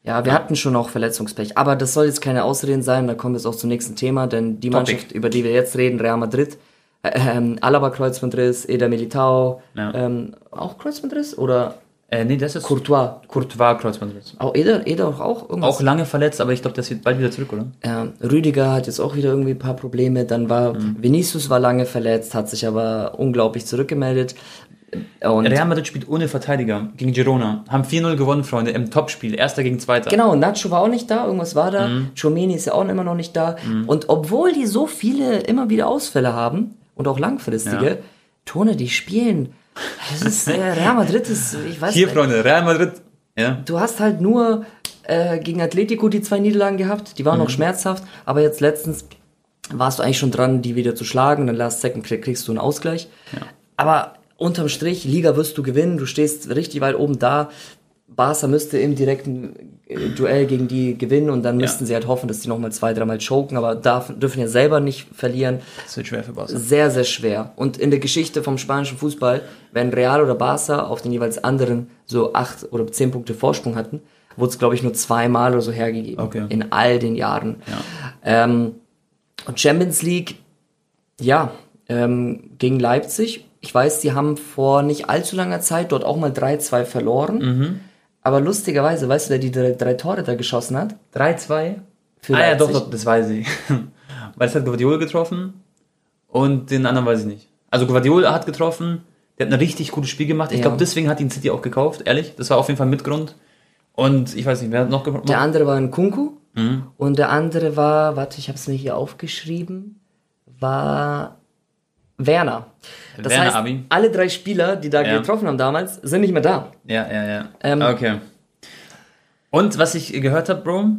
Ja, wir hatten schon auch Verletzungspech. Aber das soll jetzt keine Ausreden sein. Da kommen wir jetzt auch zum nächsten Thema, denn die Topic. Mannschaft, über die wir jetzt reden, Real Madrid, äh, ähm, Alaba Kreuzbandriss, Eder Militao, Ja. ähm, auch Kreuzbandriss oder Äh, nee, das ist Courtois. Courtois Kreuzbandriss. Auch Eder, Eder auch, auch irgendwas. Auch lange verletzt, aber ich glaube, das wird bald wieder zurück, oder? Ähm, Rüdiger hat jetzt auch wieder irgendwie ein paar Probleme. Dann war Mhm. Vinicius war lange verletzt, hat sich aber unglaublich zurückgemeldet. Und Real Madrid spielt ohne Verteidiger gegen Girona. Haben 4-0 gewonnen, Freunde, im Topspiel. Erster gegen Zweiter. Genau, Nacho war auch nicht da, irgendwas war da. Mhm. Chomeni ist ja auch immer noch nicht da. Und obwohl die so viele immer wieder Ausfälle haben und auch langfristige, Ja. Tone, die spielen. Das ist, äh, Real Madrid ist, ich weiß Hier, nicht. Freunde, Real Madrid. Ja. Du hast halt nur äh, gegen Atletico die zwei Niederlagen gehabt, die waren Mhm. noch schmerzhaft, aber jetzt letztens warst du eigentlich schon dran, die wieder zu schlagen, dann last second krieg- kriegst du einen Ausgleich. Aber unterm Strich, Liga wirst du gewinnen, du stehst richtig weit oben da. Barca müsste im direkten äh, Duell gegen die gewinnen und dann müssten sie halt hoffen, dass die nochmal zwei, dreimal choken, aber darf, dürfen ja selber nicht verlieren. Das wird schwer für Barca. Sehr, sehr schwer. Und in der Geschichte vom spanischen Fußball, wenn Real oder Barca auf den jeweils anderen so acht oder zehn Punkte Vorsprung hatten, wurde es, glaube ich, nur zweimal oder so hergegeben. Okay. In all den Jahren. Ja. Ähm, und Champions League, ja, ähm, gegen Leipzig. Ich weiß, die haben vor nicht allzu langer Zeit dort auch mal 3-2 verloren. Mhm. Aber lustigerweise, weißt du, wer die drei, drei Tore da geschossen hat? 3-2. Für Ah ja, doch, Leipzig? doch, das weiß ich. Weil es hat Guardiola getroffen und den anderen weiß ich nicht. Also Guardiola hat getroffen, der hat ein richtig gutes Spiel gemacht. Ich Ja. glaube, deswegen hat ihn City auch gekauft, ehrlich. Das war auf jeden Fall Mitgrund. Und ich weiß nicht, wer hat noch gemacht? Der andere war ein Kunku Mhm. und der andere war, warte, ich habe es mir hier aufgeschrieben, war Werner. Das Werner heißt, Abi. alle drei Spieler, die da Ja. getroffen haben damals, sind nicht mehr da. Ja, ja, ja. Ähm, okay. Und was ich gehört habe, Bro,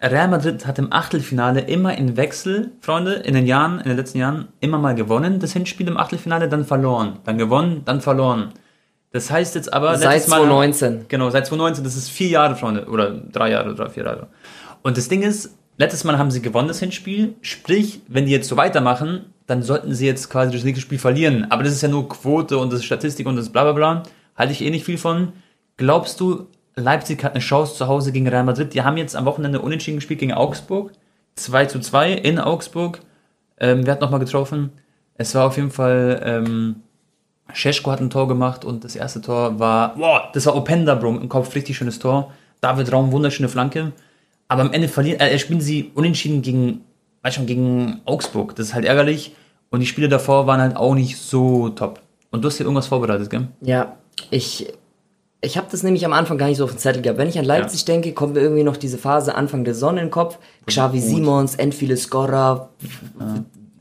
Real Madrid hat im Achtelfinale immer in Wechsel, Freunde, in den Jahren, in den letzten Jahren, immer mal gewonnen, das Hinspiel im Achtelfinale, dann verloren. Dann gewonnen, dann verloren. Das heißt jetzt aber, Seit letztes Mal- 2019. Genau, seit 2019, das ist vier Jahre, Freunde, oder drei Jahre, oder vier Jahre. Und das Ding ist, letztes Mal haben sie gewonnen, das Hinspiel, sprich, wenn die jetzt so weitermachen, dann sollten sie jetzt quasi das nächste Spiel verlieren. Aber das ist ja nur Quote und das ist Statistik und das bla bla bla. Halte ich eh nicht viel von. Glaubst du, Leipzig hat eine Chance zu Hause gegen Real Madrid? Die haben jetzt am Wochenende unentschieden gespielt gegen Augsburg. 2 zu 2 in Augsburg. Ähm, wer hat nochmal getroffen? Es war auf jeden Fall, ähm, Scheschko hat ein Tor gemacht und das erste Tor war, boah, das war Openda, Bro, im Kopf, richtig schönes Tor. David Raum, wunderschöne Flanke. Aber am Ende verlieren, äh, spielen sie unentschieden gegen, weißt schon, gegen Augsburg. Das ist halt ärgerlich. Und die Spiele davor waren halt auch nicht so top. Und du hast hier irgendwas vorbereitet, gell? Ja, ich, ich habe das nämlich am Anfang gar nicht so auf dem Zettel gehabt. Wenn ich an Leipzig denke, kommt mir irgendwie noch diese Phase Anfang der Sonne in den Kopf. Xavi Simons, end viele Scorer,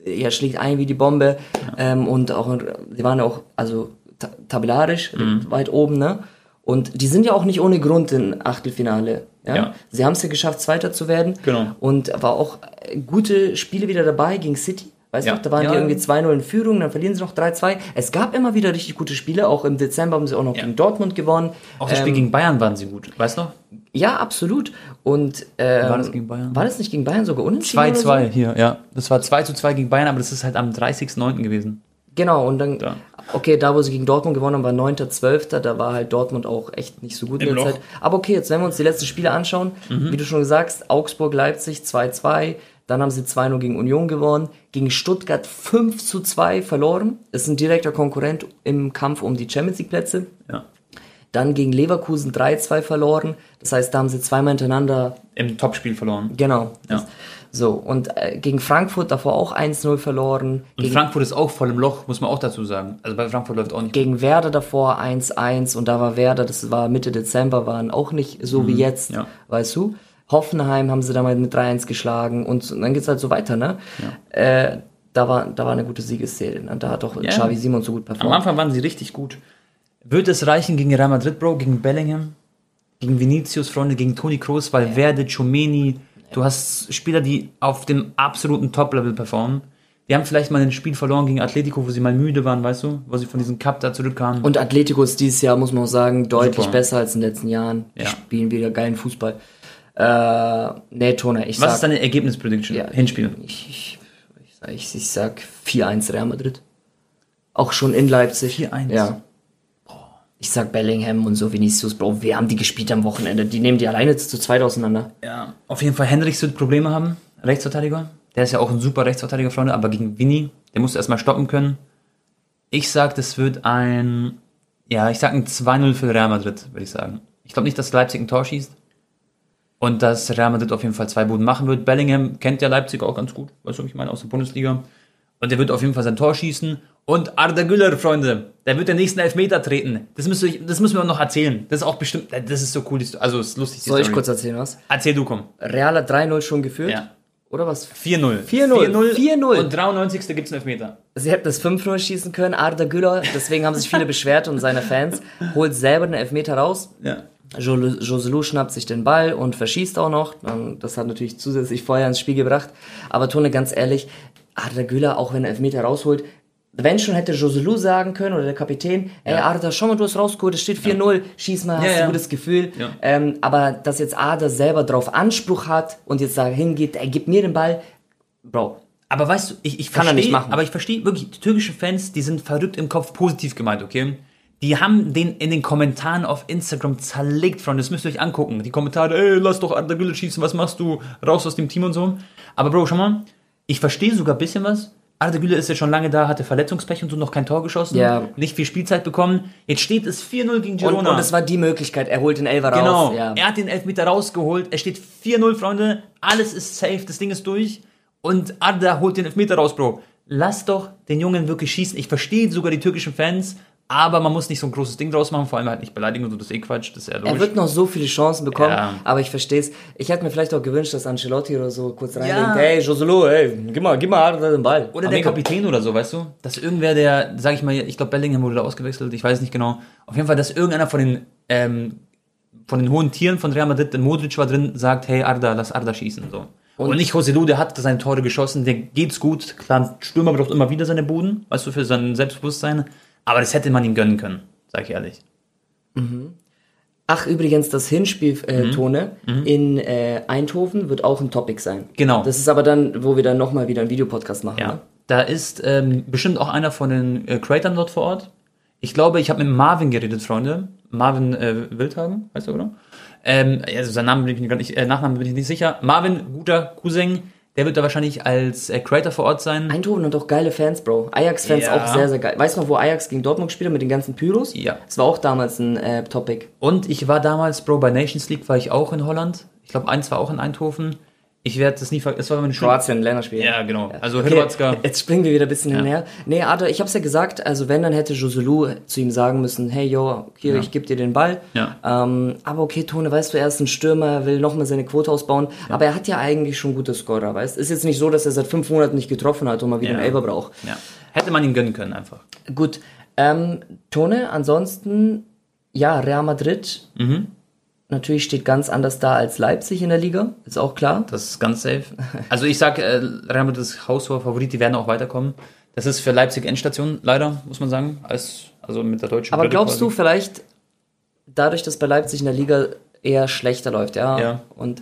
er schlägt ein wie die Bombe. Ähm, und auch, die waren auch, also ta tabellarisch Mhm. weit oben, ne? Und die sind ja auch nicht ohne Grund in Achtelfinale. Ja? Ja. Sie haben es ja geschafft, Zweiter zu werden. Genau. Und war auch äh, gute Spiele wieder dabei gegen City. Weißt Ja. du, da waren Ja. die irgendwie 2-0 in Führung, dann verlieren sie noch 3-2. Es gab immer wieder richtig gute Spiele. Auch im Dezember haben sie auch noch Ja. gegen Dortmund gewonnen. Auch das Spiel Ähm, gegen Bayern waren sie gut. Weißt du noch? Ja, absolut. Und ähm, War das gegen Bayern? War das nicht gegen Bayern sogar unentschieden? 2-2 oder So? hier, ja. Das war 2 zu 2 gegen Bayern, aber das ist halt am 30.09. gewesen. Genau, und dann, Da. okay, da wo sie gegen Dortmund gewonnen haben, war 9.12., da war halt Dortmund auch echt nicht so gut in Im der Loch. Zeit. Aber okay, jetzt wenn wir uns die letzten Spiele anschauen, Mhm. wie du schon sagst, Augsburg, Leipzig 2-2, dann haben sie 2-0 gegen Union gewonnen, gegen Stuttgart 5 zu 2 verloren, ist ein direkter Konkurrent im Kampf um die Champions League Plätze. Ja. Dann gegen Leverkusen 3-2 verloren, das heißt, da haben sie zweimal hintereinander Im Topspiel verloren. Genau. Ja. So, und äh, gegen Frankfurt davor auch 1-0 verloren. Und Gegen, Frankfurt ist auch voll im Loch, muss man auch dazu sagen. Also bei Frankfurt läuft auch nicht. gegen Werder davor 1-1 und da war Werder, das war Mitte Dezember, waren auch nicht so wie jetzt, Mhm. ja. weißt du. Hoffenheim haben sie damals mit 3-1 geschlagen und, und dann geht's halt so weiter, ne? Äh, da war, da war eine gute Siegesserie. Ne? Da hat doch Ja. Xavi Simon so gut Am performt. Anfang waren sie richtig gut. Wird es reichen gegen Real Madrid, Bro, gegen Bellingham, gegen Vinicius, Freunde, gegen Toni Kroos, Valverde, Chomeni. Du hast Spieler, die auf dem absoluten Top-Level performen. Die haben vielleicht mal ein Spiel verloren gegen Atletico, wo sie mal müde waren, weißt du? Wo sie von diesem Cup da zurückkamen. Und Atletico ist dieses Jahr, muss man auch sagen, deutlich Super. besser als in den letzten Jahren. Die Ja. spielen wieder geilen Fußball. Äh, nee, Toner, ich Was sag... ist deine Ergebnisprediction? Ja. Hinspiel. Ich, ich, ich, sag- ich, ich sag 4-1 Real Madrid. Auch schon in Leipzig. 4-1? Ja. Ich sag Bellingham und so Vinicius, Bro. Wir haben die gespielt am Wochenende. Die nehmen die alleine zu zweit auseinander. Ja, auf jeden Fall Henrichs wird Probleme haben, Rechtsverteidiger. Der ist ja auch ein super Rechtsverteidiger, Freunde, aber gegen Vinny, der muss erstmal stoppen können. Ich sag, das wird ein, ja, ich sag ein 2-0 für Real Madrid, würde ich sagen. Ich glaube nicht, dass Leipzig ein Tor schießt. Und dass Real Madrid auf jeden Fall zwei Buden machen wird. Bellingham kennt ja Leipzig auch ganz gut, weißt du, ich meine, aus der Bundesliga. Und der wird auf jeden Fall sein Tor schießen. Und Arda Güler, Freunde, der wird den nächsten Elfmeter treten. Das müsst ihr, das müssen wir noch erzählen. Das ist auch bestimmt, das ist so cool, also ist lustig. Soll ich Story. kurz erzählen was? Erzähl du, komm. Real hat 3-0 schon geführt. Ja. Oder was? 4-0. 4-0. 4-0. Und 93. gibt's einen Elfmeter. Sie hätten das 5-0 schießen können, Arda Güler, deswegen haben sich viele beschwert und seine Fans, holt selber den Elfmeter raus. Ja. Jo- Joselu schnappt sich den Ball und verschießt auch noch. Das hat natürlich zusätzlich Feuer ins Spiel gebracht. Aber Tone, ganz ehrlich, Arda Güler, auch wenn er Elfmeter rausholt, wenn schon hätte Joselu sagen können oder der Kapitän, ey Arda, schau mal, du hast rausgeholt, es steht 4-0, schieß mal, hast Ja, du ja. ein gutes Gefühl. Ja. Ähm, aber dass jetzt Arda selber drauf Anspruch hat und jetzt da hingeht, ey, gib mir den Ball, Bro, Aber weißt du, ich, ich Kann er verstehe, nicht machen. aber ich verstehe wirklich, die türkischen Fans, die sind verrückt im Kopf positiv gemeint, okay? Die haben den in den Kommentaren auf Instagram zerlegt, Freunde. Das müsst ihr euch angucken. Die Kommentare, ey, lass doch Arda Güler schießen, was machst du? Raus aus dem Team und so. Aber Bro, schau mal, ich verstehe sogar ein bisschen was. Arda Güler ist ja schon lange da, hatte Verletzungspech und so, noch kein Tor geschossen. Ja. Nicht viel Spielzeit bekommen. Jetzt steht es 4-0 gegen und, Girona. und es war die Möglichkeit, er holt den Elfer Genau. raus. Ja. Er hat den Elfmeter rausgeholt. Es steht 4-0, Freunde. Alles ist safe. Das Ding ist durch. Und Arda holt den Elfmeter raus, Bro. Lass doch den Jungen wirklich schießen. Ich verstehe sogar die türkischen Fans, aber man muss nicht so ein großes Ding draus machen. Vor allem halt nicht beleidigen und so. Das ist eh Quatsch. Das ist ja logisch. Er wird noch so viele Chancen bekommen, Ja. aber ich verstehe es. Ich hätte mir vielleicht auch gewünscht, dass Ancelotti oder so kurz reindenkt, Ja. hey Joselu, hey, gib mal, gib mal Arda den Ball. Oder der Amigo. Kapitän oder so, weißt du? Dass irgendwer, der, sag ich mal, ich glaube Bellingham wurde da ausgewechselt, ich weiß nicht genau. Auf jeden Fall, dass irgendeiner von den, ähm, von den hohen Tieren von Real Madrid, der Modric war drin, sagt, hey Arda, lass Arda schießen, so. Und, nicht Joselu, der hat seine Tore geschossen, der geht's gut. Klar, Stürmer braucht immer wieder seine Buden, weißt du, für sein Selbstbewusstsein. Aber das hätte man ihm gönnen können, sag ich ehrlich. Ach, übrigens, das Hinspiel, äh, Mhm. Tone, in äh, Eindhoven wird auch ein Topic sein. Genau. Das ist aber dann, wo wir dann nochmal wieder einen Videopodcast machen. Ja. Ne? Da ist ähm, bestimmt auch einer von den äh, Creatern dort vor Ort. Ich glaube, ich habe mit Marvin geredet, Freunde. Marvin äh, Wildhagen, weißt du, oder? Ähm, also sein Name bin ich mir gar nicht, äh, Nachnamen bin ich nicht sicher. Marvin, guter Cousin, der wird da wahrscheinlich als äh, Creator vor Ort sein. Eindhoven hat auch geile Fans, Bro. Ajax-Fans Ja. auch sehr, sehr geil. Weißt du noch, wo Ajax gegen Dortmund gespielt hat mit den ganzen Pyros? Ja. Das war auch damals ein äh, Topic. Und ich war damals, Bro, bei Nations League war ich auch in Holland. Ich glaube, eins war auch in Eindhoven. Ich werde das nie vergessen. Es war meine Schule. Kroatien, Länderspiel. Ja, genau. Also Okay, Hrvatska. jetzt springen wir wieder ein bisschen hinher. Nee, Arthur, ich hab's ja gesagt, also wenn, dann hätte Joselu zu ihm sagen müssen, hey, yo, hier, Ja. ich geb dir den Ball. Ja. Ähm, aber okay, Tone, weißt du, er ist ein Stürmer, er will nochmal seine Quote ausbauen, aber er hat ja eigentlich schon gute Scorer, weißt Ist jetzt nicht so, dass er seit fünf Monaten nicht getroffen hat und mal wieder Ja. einen Elber braucht. Ja. Hätte man ihn gönnen können, einfach. Gut, ähm, Tone, ansonsten, ja, Real Madrid, Mhm. Natürlich steht ganz anders da als Leipzig in der Liga, ist auch klar. Das ist ganz safe. Also ich sag, äh, Real Madrid ist haushoher Favorit, die werden auch weiterkommen. Das ist für Leipzig Endstation, leider, muss man sagen. Als, also mit der deutschen Aber Brille glaubst du quasi. vielleicht, dadurch, dass bei Leipzig in der Liga eher schlechter läuft, ja? Ja. Und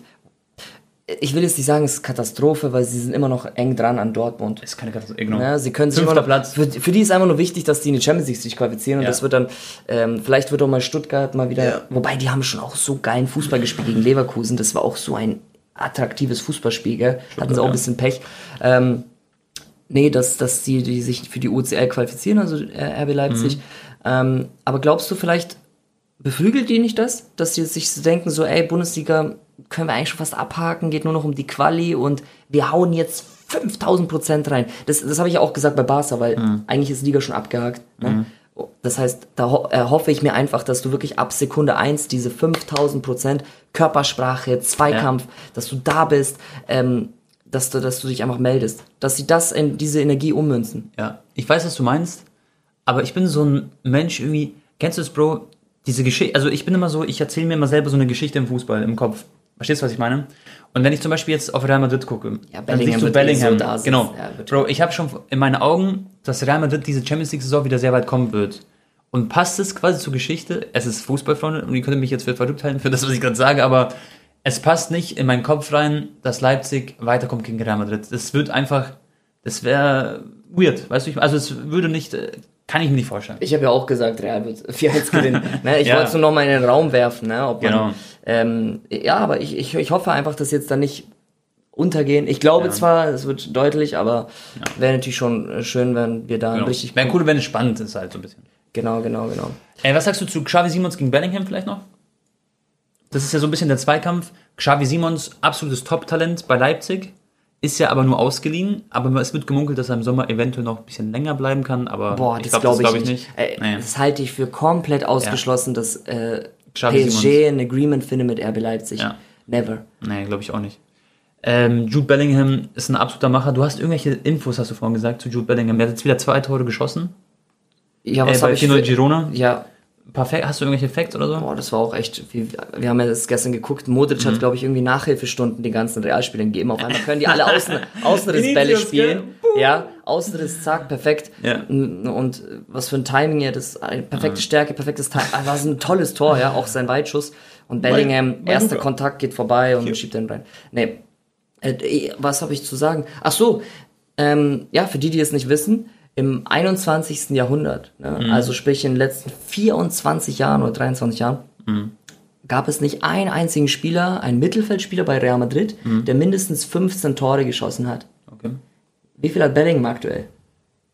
ich will jetzt nicht sagen, es ist Katastrophe, weil sie sind immer noch eng dran an Dortmund. Ist keine Katastrophe. Genau. Ja, sie können sich Fünfter immer noch, Platz. Für, für die ist einfach nur wichtig, dass die in die Champions League sich qualifizieren und Ja. das wird dann, ähm, vielleicht wird auch mal Stuttgart mal wieder, Ja. wobei die haben schon auch so geilen Fußball gespielt gegen Leverkusen, das war auch so ein attraktives Fußballspiel, gell? Hatten sie auch ein bisschen Pech. Ähm, nee, dass, dass die, die sich für die UCL qualifizieren, also äh, RB Leipzig. Mhm. Ähm, aber glaubst du vielleicht, beflügelt die nicht das, dass sie sich so denken, so, ey, Bundesliga können wir eigentlich schon fast abhaken, geht nur noch um die Quali und wir hauen jetzt 5000 Prozent rein. Das, das habe ich ja auch gesagt bei Barca, weil Mhm. eigentlich ist die Liga schon abgehakt. Ne? Das heißt, da ho äh, hoffe ich mir einfach, dass du wirklich ab Sekunde eins diese 5000 Prozent Körpersprache, Zweikampf, dass du da bist, ähm, dass du, dass du dich einfach meldest, dass sie das in diese Energie ummünzen. Ja, ich weiß, was du meinst, aber ich bin so ein Mensch irgendwie, kennst du es, Bro? Diese Geschichte, also ich bin immer so, ich erzähle mir immer selber so eine Geschichte im Fußball, im Kopf. Verstehst du, was ich meine? Und wenn ich zum Beispiel jetzt auf Real Madrid gucke, Ja, dann siehst du Bellingham. so genau. Ja, Bro, ich habe schon in meinen Augen, dass Real Madrid diese Champions League-Saison wieder sehr weit kommen wird. Und passt es quasi zur Geschichte? Es ist Fußballfreunde und ihr könnt mich jetzt für verrückt halten für das, was ich gerade sage, aber es passt nicht in meinen Kopf rein, dass Leipzig weiterkommt gegen Real Madrid. Das wird einfach, das wäre weird, weißt du? Also es würde nicht, äh, kann ich mir nicht vorstellen. Ich habe ja auch gesagt, Real wird 4-1 gewinnen. ne, ich Ja. wollte es nur noch mal in den Raum werfen. Ne, ob man, Genau. ähm, ja, aber ich, ich, ich hoffe einfach, dass jetzt da nicht untergehen. Ich glaube Ja. zwar, es wird deutlich, aber wäre natürlich schon äh, schön, wenn wir da Genau. richtig... Wäre cool, wenn es spannend ist halt so ein bisschen. Genau, genau, genau. Ey, was sagst du zu Xavi Simons gegen Bellingham vielleicht noch? Das ist ja so ein bisschen der Zweikampf. Xavi Simons, absolutes Top-Talent bei Leipzig. Ist ja aber nur ausgeliehen, aber es wird gemunkelt, dass er im Sommer eventuell noch ein bisschen länger bleiben kann, aber Boah, ich das glaub, glaube ich, glaub nicht. Äh, Nee. Das halte ich für komplett ausgeschlossen, dass äh, Xavi PSG Simons. ein Agreement findet mit RB Leipzig. Ja. Never. Nee, glaube ich auch nicht. Ähm, Jude Bellingham ist ein absoluter Macher. Du hast irgendwelche Infos, hast du vorhin gesagt, zu Jude Bellingham. Der hat jetzt wieder zwei Tore geschossen. Ja, Äh, was bei habe ich 4-0 für, Girona. Ja, Perfekt. Hast du irgendwelche Facts oder so? boah, das war auch echt viel. Wir haben ja das gestern geguckt. Modric Mhm. hat, glaube ich, irgendwie Nachhilfestunden den ganzen Realspielern gegeben. Auf einmal können die alle Außen, Außenrissbälle spielen. Ja, Außenriss, zack, perfekt. Ja. Und was für ein Timing er das, eine perfekte Stärke, perfektes Timing. Ah, War so ein tolles Tor, ja, auch sein Weitschuss. Und Bellingham, mein erster Luca. Kontakt geht vorbei und schiebt den rein. Nee, äh, was habe ich zu sagen? Ach so, ähm, ja, für die, die es nicht wissen, im 21. Jahrhundert, ne, Mhm. also sprich in den letzten 24 Jahren oder 23 Jahren, Mhm. gab es nicht einen einzigen Spieler, einen Mittelfeldspieler bei Real Madrid, Mhm. der mindestens 15 Tore geschossen hat. Okay. Wie viel hat Bellingham aktuell?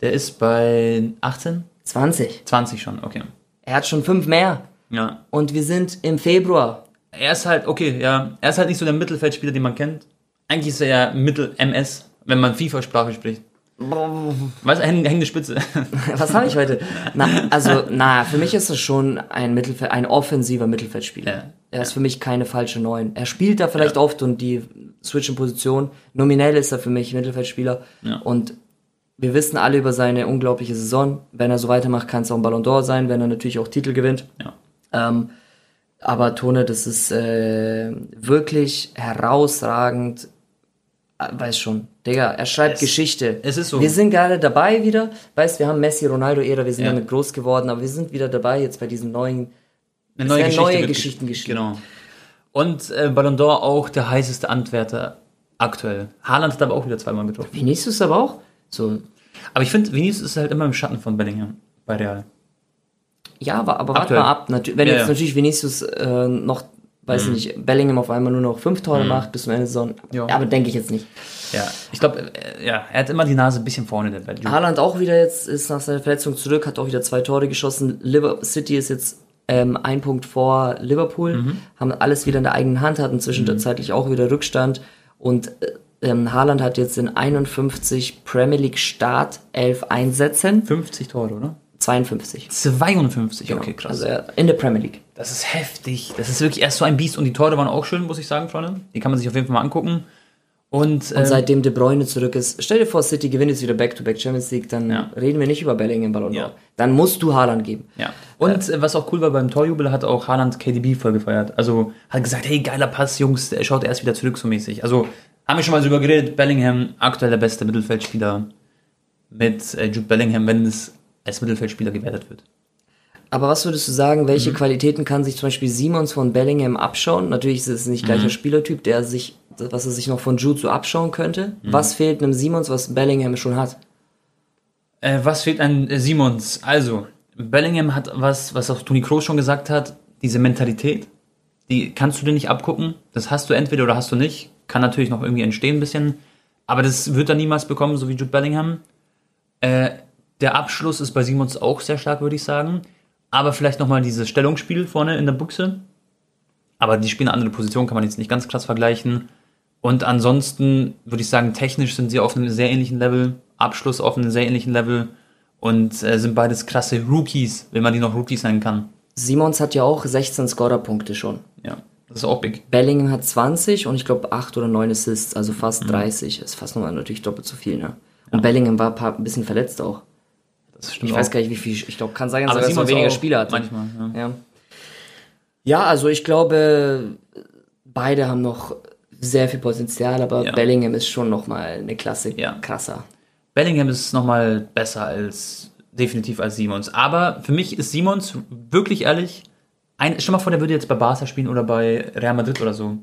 Der ist bei 18? 20. 20 schon, okay. Er hat schon fünf mehr. Ja. Und wir sind im Februar. Er ist halt, okay, ja. Er ist halt nicht so der Mittelfeldspieler, den man kennt. Eigentlich ist er ja Mittel-MS, wenn man FIFA-Sprache spricht. Was? Häng, hängende Spitze. Was habe ich heute? Na, also, na, für mich ist es schon ein Mittelfeld, ein offensiver Mittelfeldspieler. Ja. Er ist für mich keine falsche Neun. Er spielt da vielleicht oft und die switchen Position. Nominell ist er für mich Mittelfeldspieler. Ja. Und wir wissen alle über seine unglaubliche Saison. Wenn er so weitermacht, kann es auch ein Ballon d'Or sein, wenn er natürlich auch Titel gewinnt. ja. Ähm, aber Tone, das ist äh, wirklich herausragend. Äh, Weiß schon, Digga, er schreibt Es- Geschichte. es ist so. Wir sind gerade dabei wieder. Weißt, wir haben Messi, Ronaldo-Ära, wir sind Ja. damit groß geworden, aber wir sind wieder dabei jetzt bei diesen neuen. Eine neue wird Geschichten gesch- geschrieben. Genau. Und äh, Ballon d'Or auch der heißeste Antwärter aktuell. Haaland hat aber auch wieder zweimal getroffen. Vinicius aber auch. So, Aber ich finde, Vinicius ist halt immer im Schatten von Bellingham bei Real. ja, aber, aber warte mal ab. Natu wenn Ja, jetzt ja. Mhm. natürlich Vinicius äh, noch, weiß ich nicht, Bellingham auf einmal nur noch fünf Tore macht bis zum Ende der Saison. Ja. Aber denke ich jetzt nicht. Ja, ich glaube, äh, ja, er hat immer die Nase ein bisschen vorne, der Bellingham. Haaland auch wieder jetzt, ist nach seiner Verletzung zurück, hat auch wieder zwei Tore geschossen. Liverpool City ist jetzt ähm, ein Punkt vor Liverpool, haben alles wieder in der eigenen Hand, hatten zwischenzeitlich auch wieder Rückstand. Und äh, ähm, Haaland hat jetzt in 51 Premier League Start 11 Einsätzen 50 Tore, oder? 52. 52, okay, krass. Also in der Premier League. Das ist heftig. Das ist wirklich erst so ein Biest. Und die Tore waren auch schön, muss ich sagen, Freunde. Die kann man sich auf jeden Fall mal angucken. Und, Und ähm, seitdem De Bruyne zurück ist, stell dir vor, City gewinnt jetzt wieder Back-to-Back Champions League, dann Ja. reden wir nicht über Bellingham Ballon d'Or. Ja. Dann musst du Haaland geben. ja. Und äh, was auch cool war beim Torjubel, hat auch Haaland KDB voll gefeiert. Also hat gesagt, hey, geiler Pass, Jungs, er schaut erst wieder zurück so mäßig. Also haben wir schon mal drüber geredet, Bellingham, aktuell der beste Mittelfeldspieler mit äh, Jude Bellingham, wenn es als Mittelfeldspieler gewertet wird. Aber was würdest du sagen, welche Qualitäten kann sich zum Beispiel Simons von Bellingham abschauen? Natürlich ist es nicht gleicher Spielertyp, der sich, was er sich noch von Jude so abschauen könnte. Was fehlt einem Simons, was Bellingham schon hat? Äh, was fehlt an äh, Simons? Also, Bellingham hat was, was auch Toni Kroos schon gesagt hat, diese Mentalität, die kannst du dir nicht abgucken. Das hast du entweder oder hast du nicht. Kann natürlich noch irgendwie entstehen ein bisschen, aber das wird er niemals bekommen, so wie Jude Bellingham. Äh, der Abschluss ist bei Simons auch sehr stark, würde ich sagen. Aber vielleicht nochmal dieses Stellungsspiel vorne in der Buchse. Aber die spielen eine andere Position, kann man jetzt nicht ganz krass vergleichen. Und ansonsten würde ich sagen, technisch sind sie auf einem sehr ähnlichen Level, Abschluss auf einem sehr ähnlichen Level und äh, sind beides krasse Rookies, wenn man die noch Rookies nennen kann. Simons hat ja auch 16 Scorerpunkte schon. Ja, das ist auch big. Bellingham hat 20 und ich glaube 8 oder 9 Assists, also fast 30. Ist fast nochmal natürlich doppelt so viel, ne? Und Bellingham war ein, paar, ein bisschen verletzt auch. Das stimmt Ich weiß gar nicht, wie viel, ich glaube, kann sein, dass er Simons weniger auch Spieler hatte. Manchmal, ja. Ja. ja, also ich glaube, beide haben noch sehr viel Potenzial, aber Ja. Bellingham ist schon noch mal eine Klasse Ja. krasser. Bellingham ist nochmal besser als, definitiv als Simons. Aber für mich ist Simons, wirklich ehrlich, ein, stell mal vor, der würde jetzt bei Barca spielen oder bei Real Madrid oder so.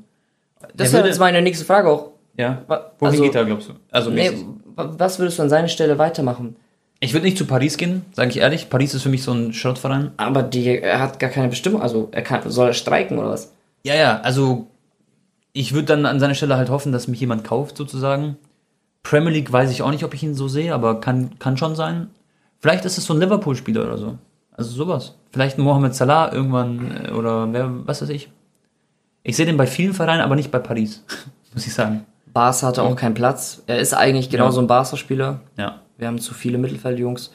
Das wäre jetzt meine nächste Frage auch. Ja. Wohin also- geht er, glaubst du? Also Nee, was würdest du an seiner Stelle weitermachen? Ich würde nicht zu Paris gehen, sage ich ehrlich. Paris ist für mich so ein Schrottverein. Aber die, er hat gar keine Bestimmung, also er kann, soll er streiken oder was? Ja, ja, also ich würde dann an seiner Stelle halt hoffen, dass mich jemand kauft, sozusagen. Premier League weiß ich auch nicht, ob ich ihn so sehe, aber kann, kann schon sein. Vielleicht ist es so ein Liverpool-Spieler oder so. Also sowas. Vielleicht ein Mohamed Salah irgendwann äh, oder wer, was weiß ich. Ich sehe den bei vielen Vereinen, aber nicht bei Paris, muss ich sagen. Barca hatte auch keinen Platz. Er ist eigentlich genauso Ja. ein Barca-Spieler. Ja. Wir haben zu viele Mittelfeldjungs.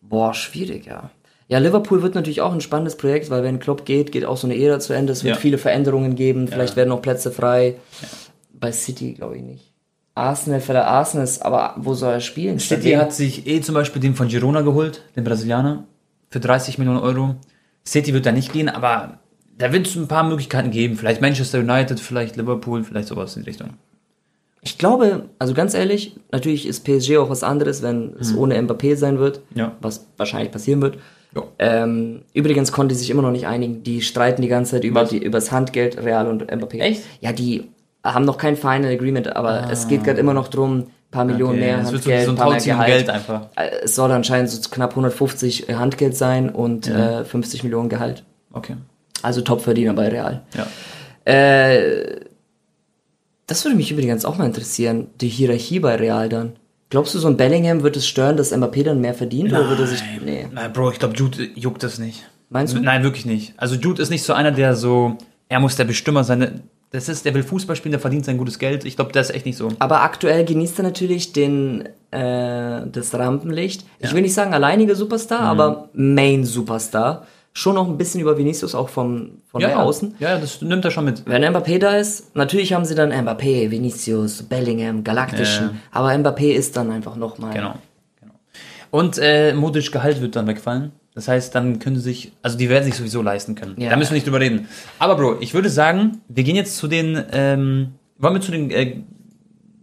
Boah, schwierig, ja. Ja, Liverpool wird natürlich auch ein spannendes Projekt, weil wenn Klopp geht, geht auch so eine Ära zu Ende. Es wird Ja. viele Veränderungen geben. Vielleicht Ja. werden auch Plätze frei. Bei City glaube ich nicht. Arsenal für der Arsenal ist, aber wo soll er spielen? City hat sich eh zum Beispiel den von Girona geholt, den Brasilianer, für 30 Millionen Euro. City wird da nicht gehen, aber da wird es ein paar Möglichkeiten geben. Vielleicht Manchester United, vielleicht Liverpool, vielleicht sowas in die Richtung. Ich glaube, also ganz ehrlich, natürlich ist PSG auch was anderes, wenn es ohne Mbappé sein wird, Mhm. Ja. was wahrscheinlich passieren wird. Ja. Ähm, übrigens konnte sich immer noch nicht einigen. Die streiten die ganze Zeit über die, übers Handgeld, Real und Mbappé. Echt? Ja, die haben noch kein Final Agreement, aber es geht gerade immer noch drum, ein paar Millionen mehr es wird so, Handgeld, so ein paar mehr Gehalt. Geld einfach. Äh, Es soll anscheinend so knapp 150 Handgeld sein und äh, 50 Millionen Gehalt. Okay. Also Topverdiener bei Real. Ja. Äh, das würde mich übrigens auch mal interessieren, die Hierarchie bei Real dann. Glaubst du, so ein Bellingham wird es stören, dass Mbappé dann mehr verdient? Oder würde er sich. Nee. Nein, Bro, ich glaube, Jude juckt das nicht. Meinst du? Nein, wirklich nicht. Also Jude ist nicht so einer, der so, er muss der Bestimmer sein. Das ist, der will Fußball spielen, der verdient sein gutes Geld. Ich glaube, das ist echt nicht so. Aber aktuell genießt er natürlich den, äh, das Rampenlicht. Ich will nicht sagen alleiniger Superstar, Mhm. aber Main Superstar. Schon noch ein bisschen über Vinicius, auch vom, von Ja, der ja. Außen. Ja, das nimmt er schon mit. Wenn Mbappé da ist, natürlich haben sie dann Mbappé, Vinicius, Bellingham, Galaktischen. Ja. Aber Mbappé ist dann einfach nochmal. Genau. genau. Und äh, Modric Gehalt wird dann wegfallen. Das heißt, dann können sie sich, also die werden sich sowieso leisten können. Ja. Da müssen wir nicht drüber reden. Aber Bro, ich würde sagen, wir gehen jetzt zu den, ähm, wollen wir zu den äh,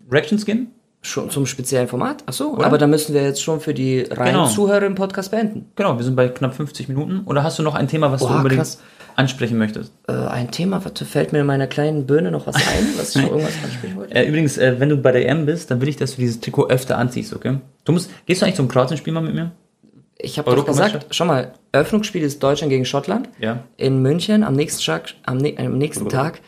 Reactions gehen? Schon zum speziellen Format? Ach so, Oder? aber dann müssen wir jetzt schon für die reinen Genau. Zuhörer im Podcast beenden. Genau, wir sind bei knapp 50 Minuten. Oder hast du noch ein Thema, was du Boah, unbedingt krass. ansprechen möchtest? Äh, ein Thema, warte, fällt mir in meiner kleinen Birne noch was ein, was ich noch irgendwas ansprechen wollte? Äh, übrigens, äh, wenn du bei der EM bist, dann will ich, dass du dieses Trikot öfter anziehst, okay? Du musst, gehst du eigentlich zum Kroatien-Spiel mal mit mir? Ich habe doch gesagt, schau mal, Eröffnungsspiel ist Deutschland gegen Schottland. Ja. In München am nächsten Tag, am, ne am nächsten Tag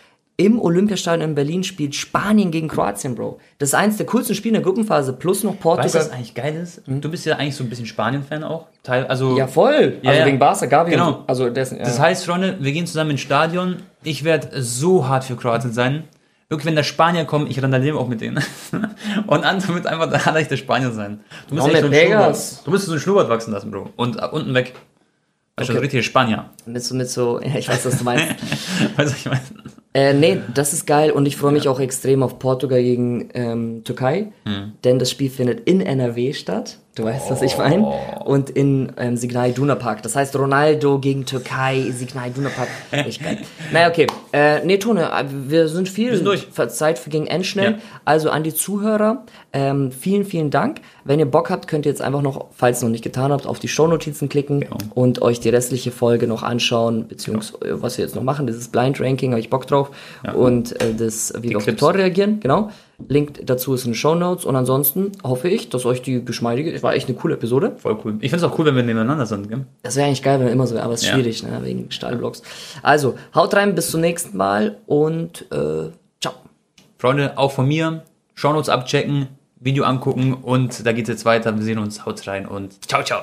im Olympiastadion in Berlin spielt Spanien gegen Kroatien, Bro. Das ist eins der coolsten Spiele in der Gruppenphase, plus noch Portugal. Weißt du, was eigentlich geil ist? Du bist ja eigentlich so ein bisschen Spanien-Fan auch. Teil, also, ja, voll. Ja, also ja. wegen Barca, Gavi. Genau. und so. Also dessen, ja. Das heißt, Freunde, wir gehen zusammen ins Stadion. Ich werde so hart für Kroatien sein. Wirklich, wenn der Spanier kommt, ich randaliere auch mit denen. Und Anton wird einfach der allerleichte Spanier sein. Du musst echt so pegas. du musst so einen Schnurrbart wachsen lassen, Bro. Und äh, unten weg. Also Okay. ein richtiger Spanier. mit so, mit so, ja, ich weiß, was du meinst. Weißt du, ich meine? Äh, nee, das ist geil und ich freue mich auch extrem auf Portugal gegen ähm, Türkei, Hm. denn das Spiel findet in NRW statt. Du weißt, was ich meine. Oh. Und in ähm, Signal Iduna Park. Das heißt Ronaldo gegen Türkei, Signal Iduna Park. Echt geil. naja, okay. Äh, nee, Tone, äh, wir sind viel. sind durch. Zeit für gegen Endschnell. Ja. Also an die Zuhörer, ähm, vielen, vielen Dank. Wenn ihr Bock habt, könnt ihr jetzt einfach noch, falls ihr noch nicht getan habt, auf die Shownotizen klicken Genau. und euch die restliche Folge noch anschauen, beziehungsweise was wir jetzt noch machen, dieses Blind Ranking, habe ich Bock drauf. Und äh, das, wie wir auf Clips. Tore reagieren, genau. Link dazu ist in den Show Notes und ansonsten hoffe ich, dass euch die geschmeidige, es war echt eine coole Episode. Voll cool. Ich finde es auch cool, wenn wir nebeneinander sind, gell? Das wäre eigentlich geil, wenn wir immer so wäre, aber es ist Ja. schwierig, ne, wegen Stahlblocks. Also, haut rein, bis zum nächsten Mal und äh, ciao. Freunde, auch von mir. Shownotes abchecken, Video angucken und da geht's jetzt weiter. Wir sehen uns. Haut rein und ciao, ciao.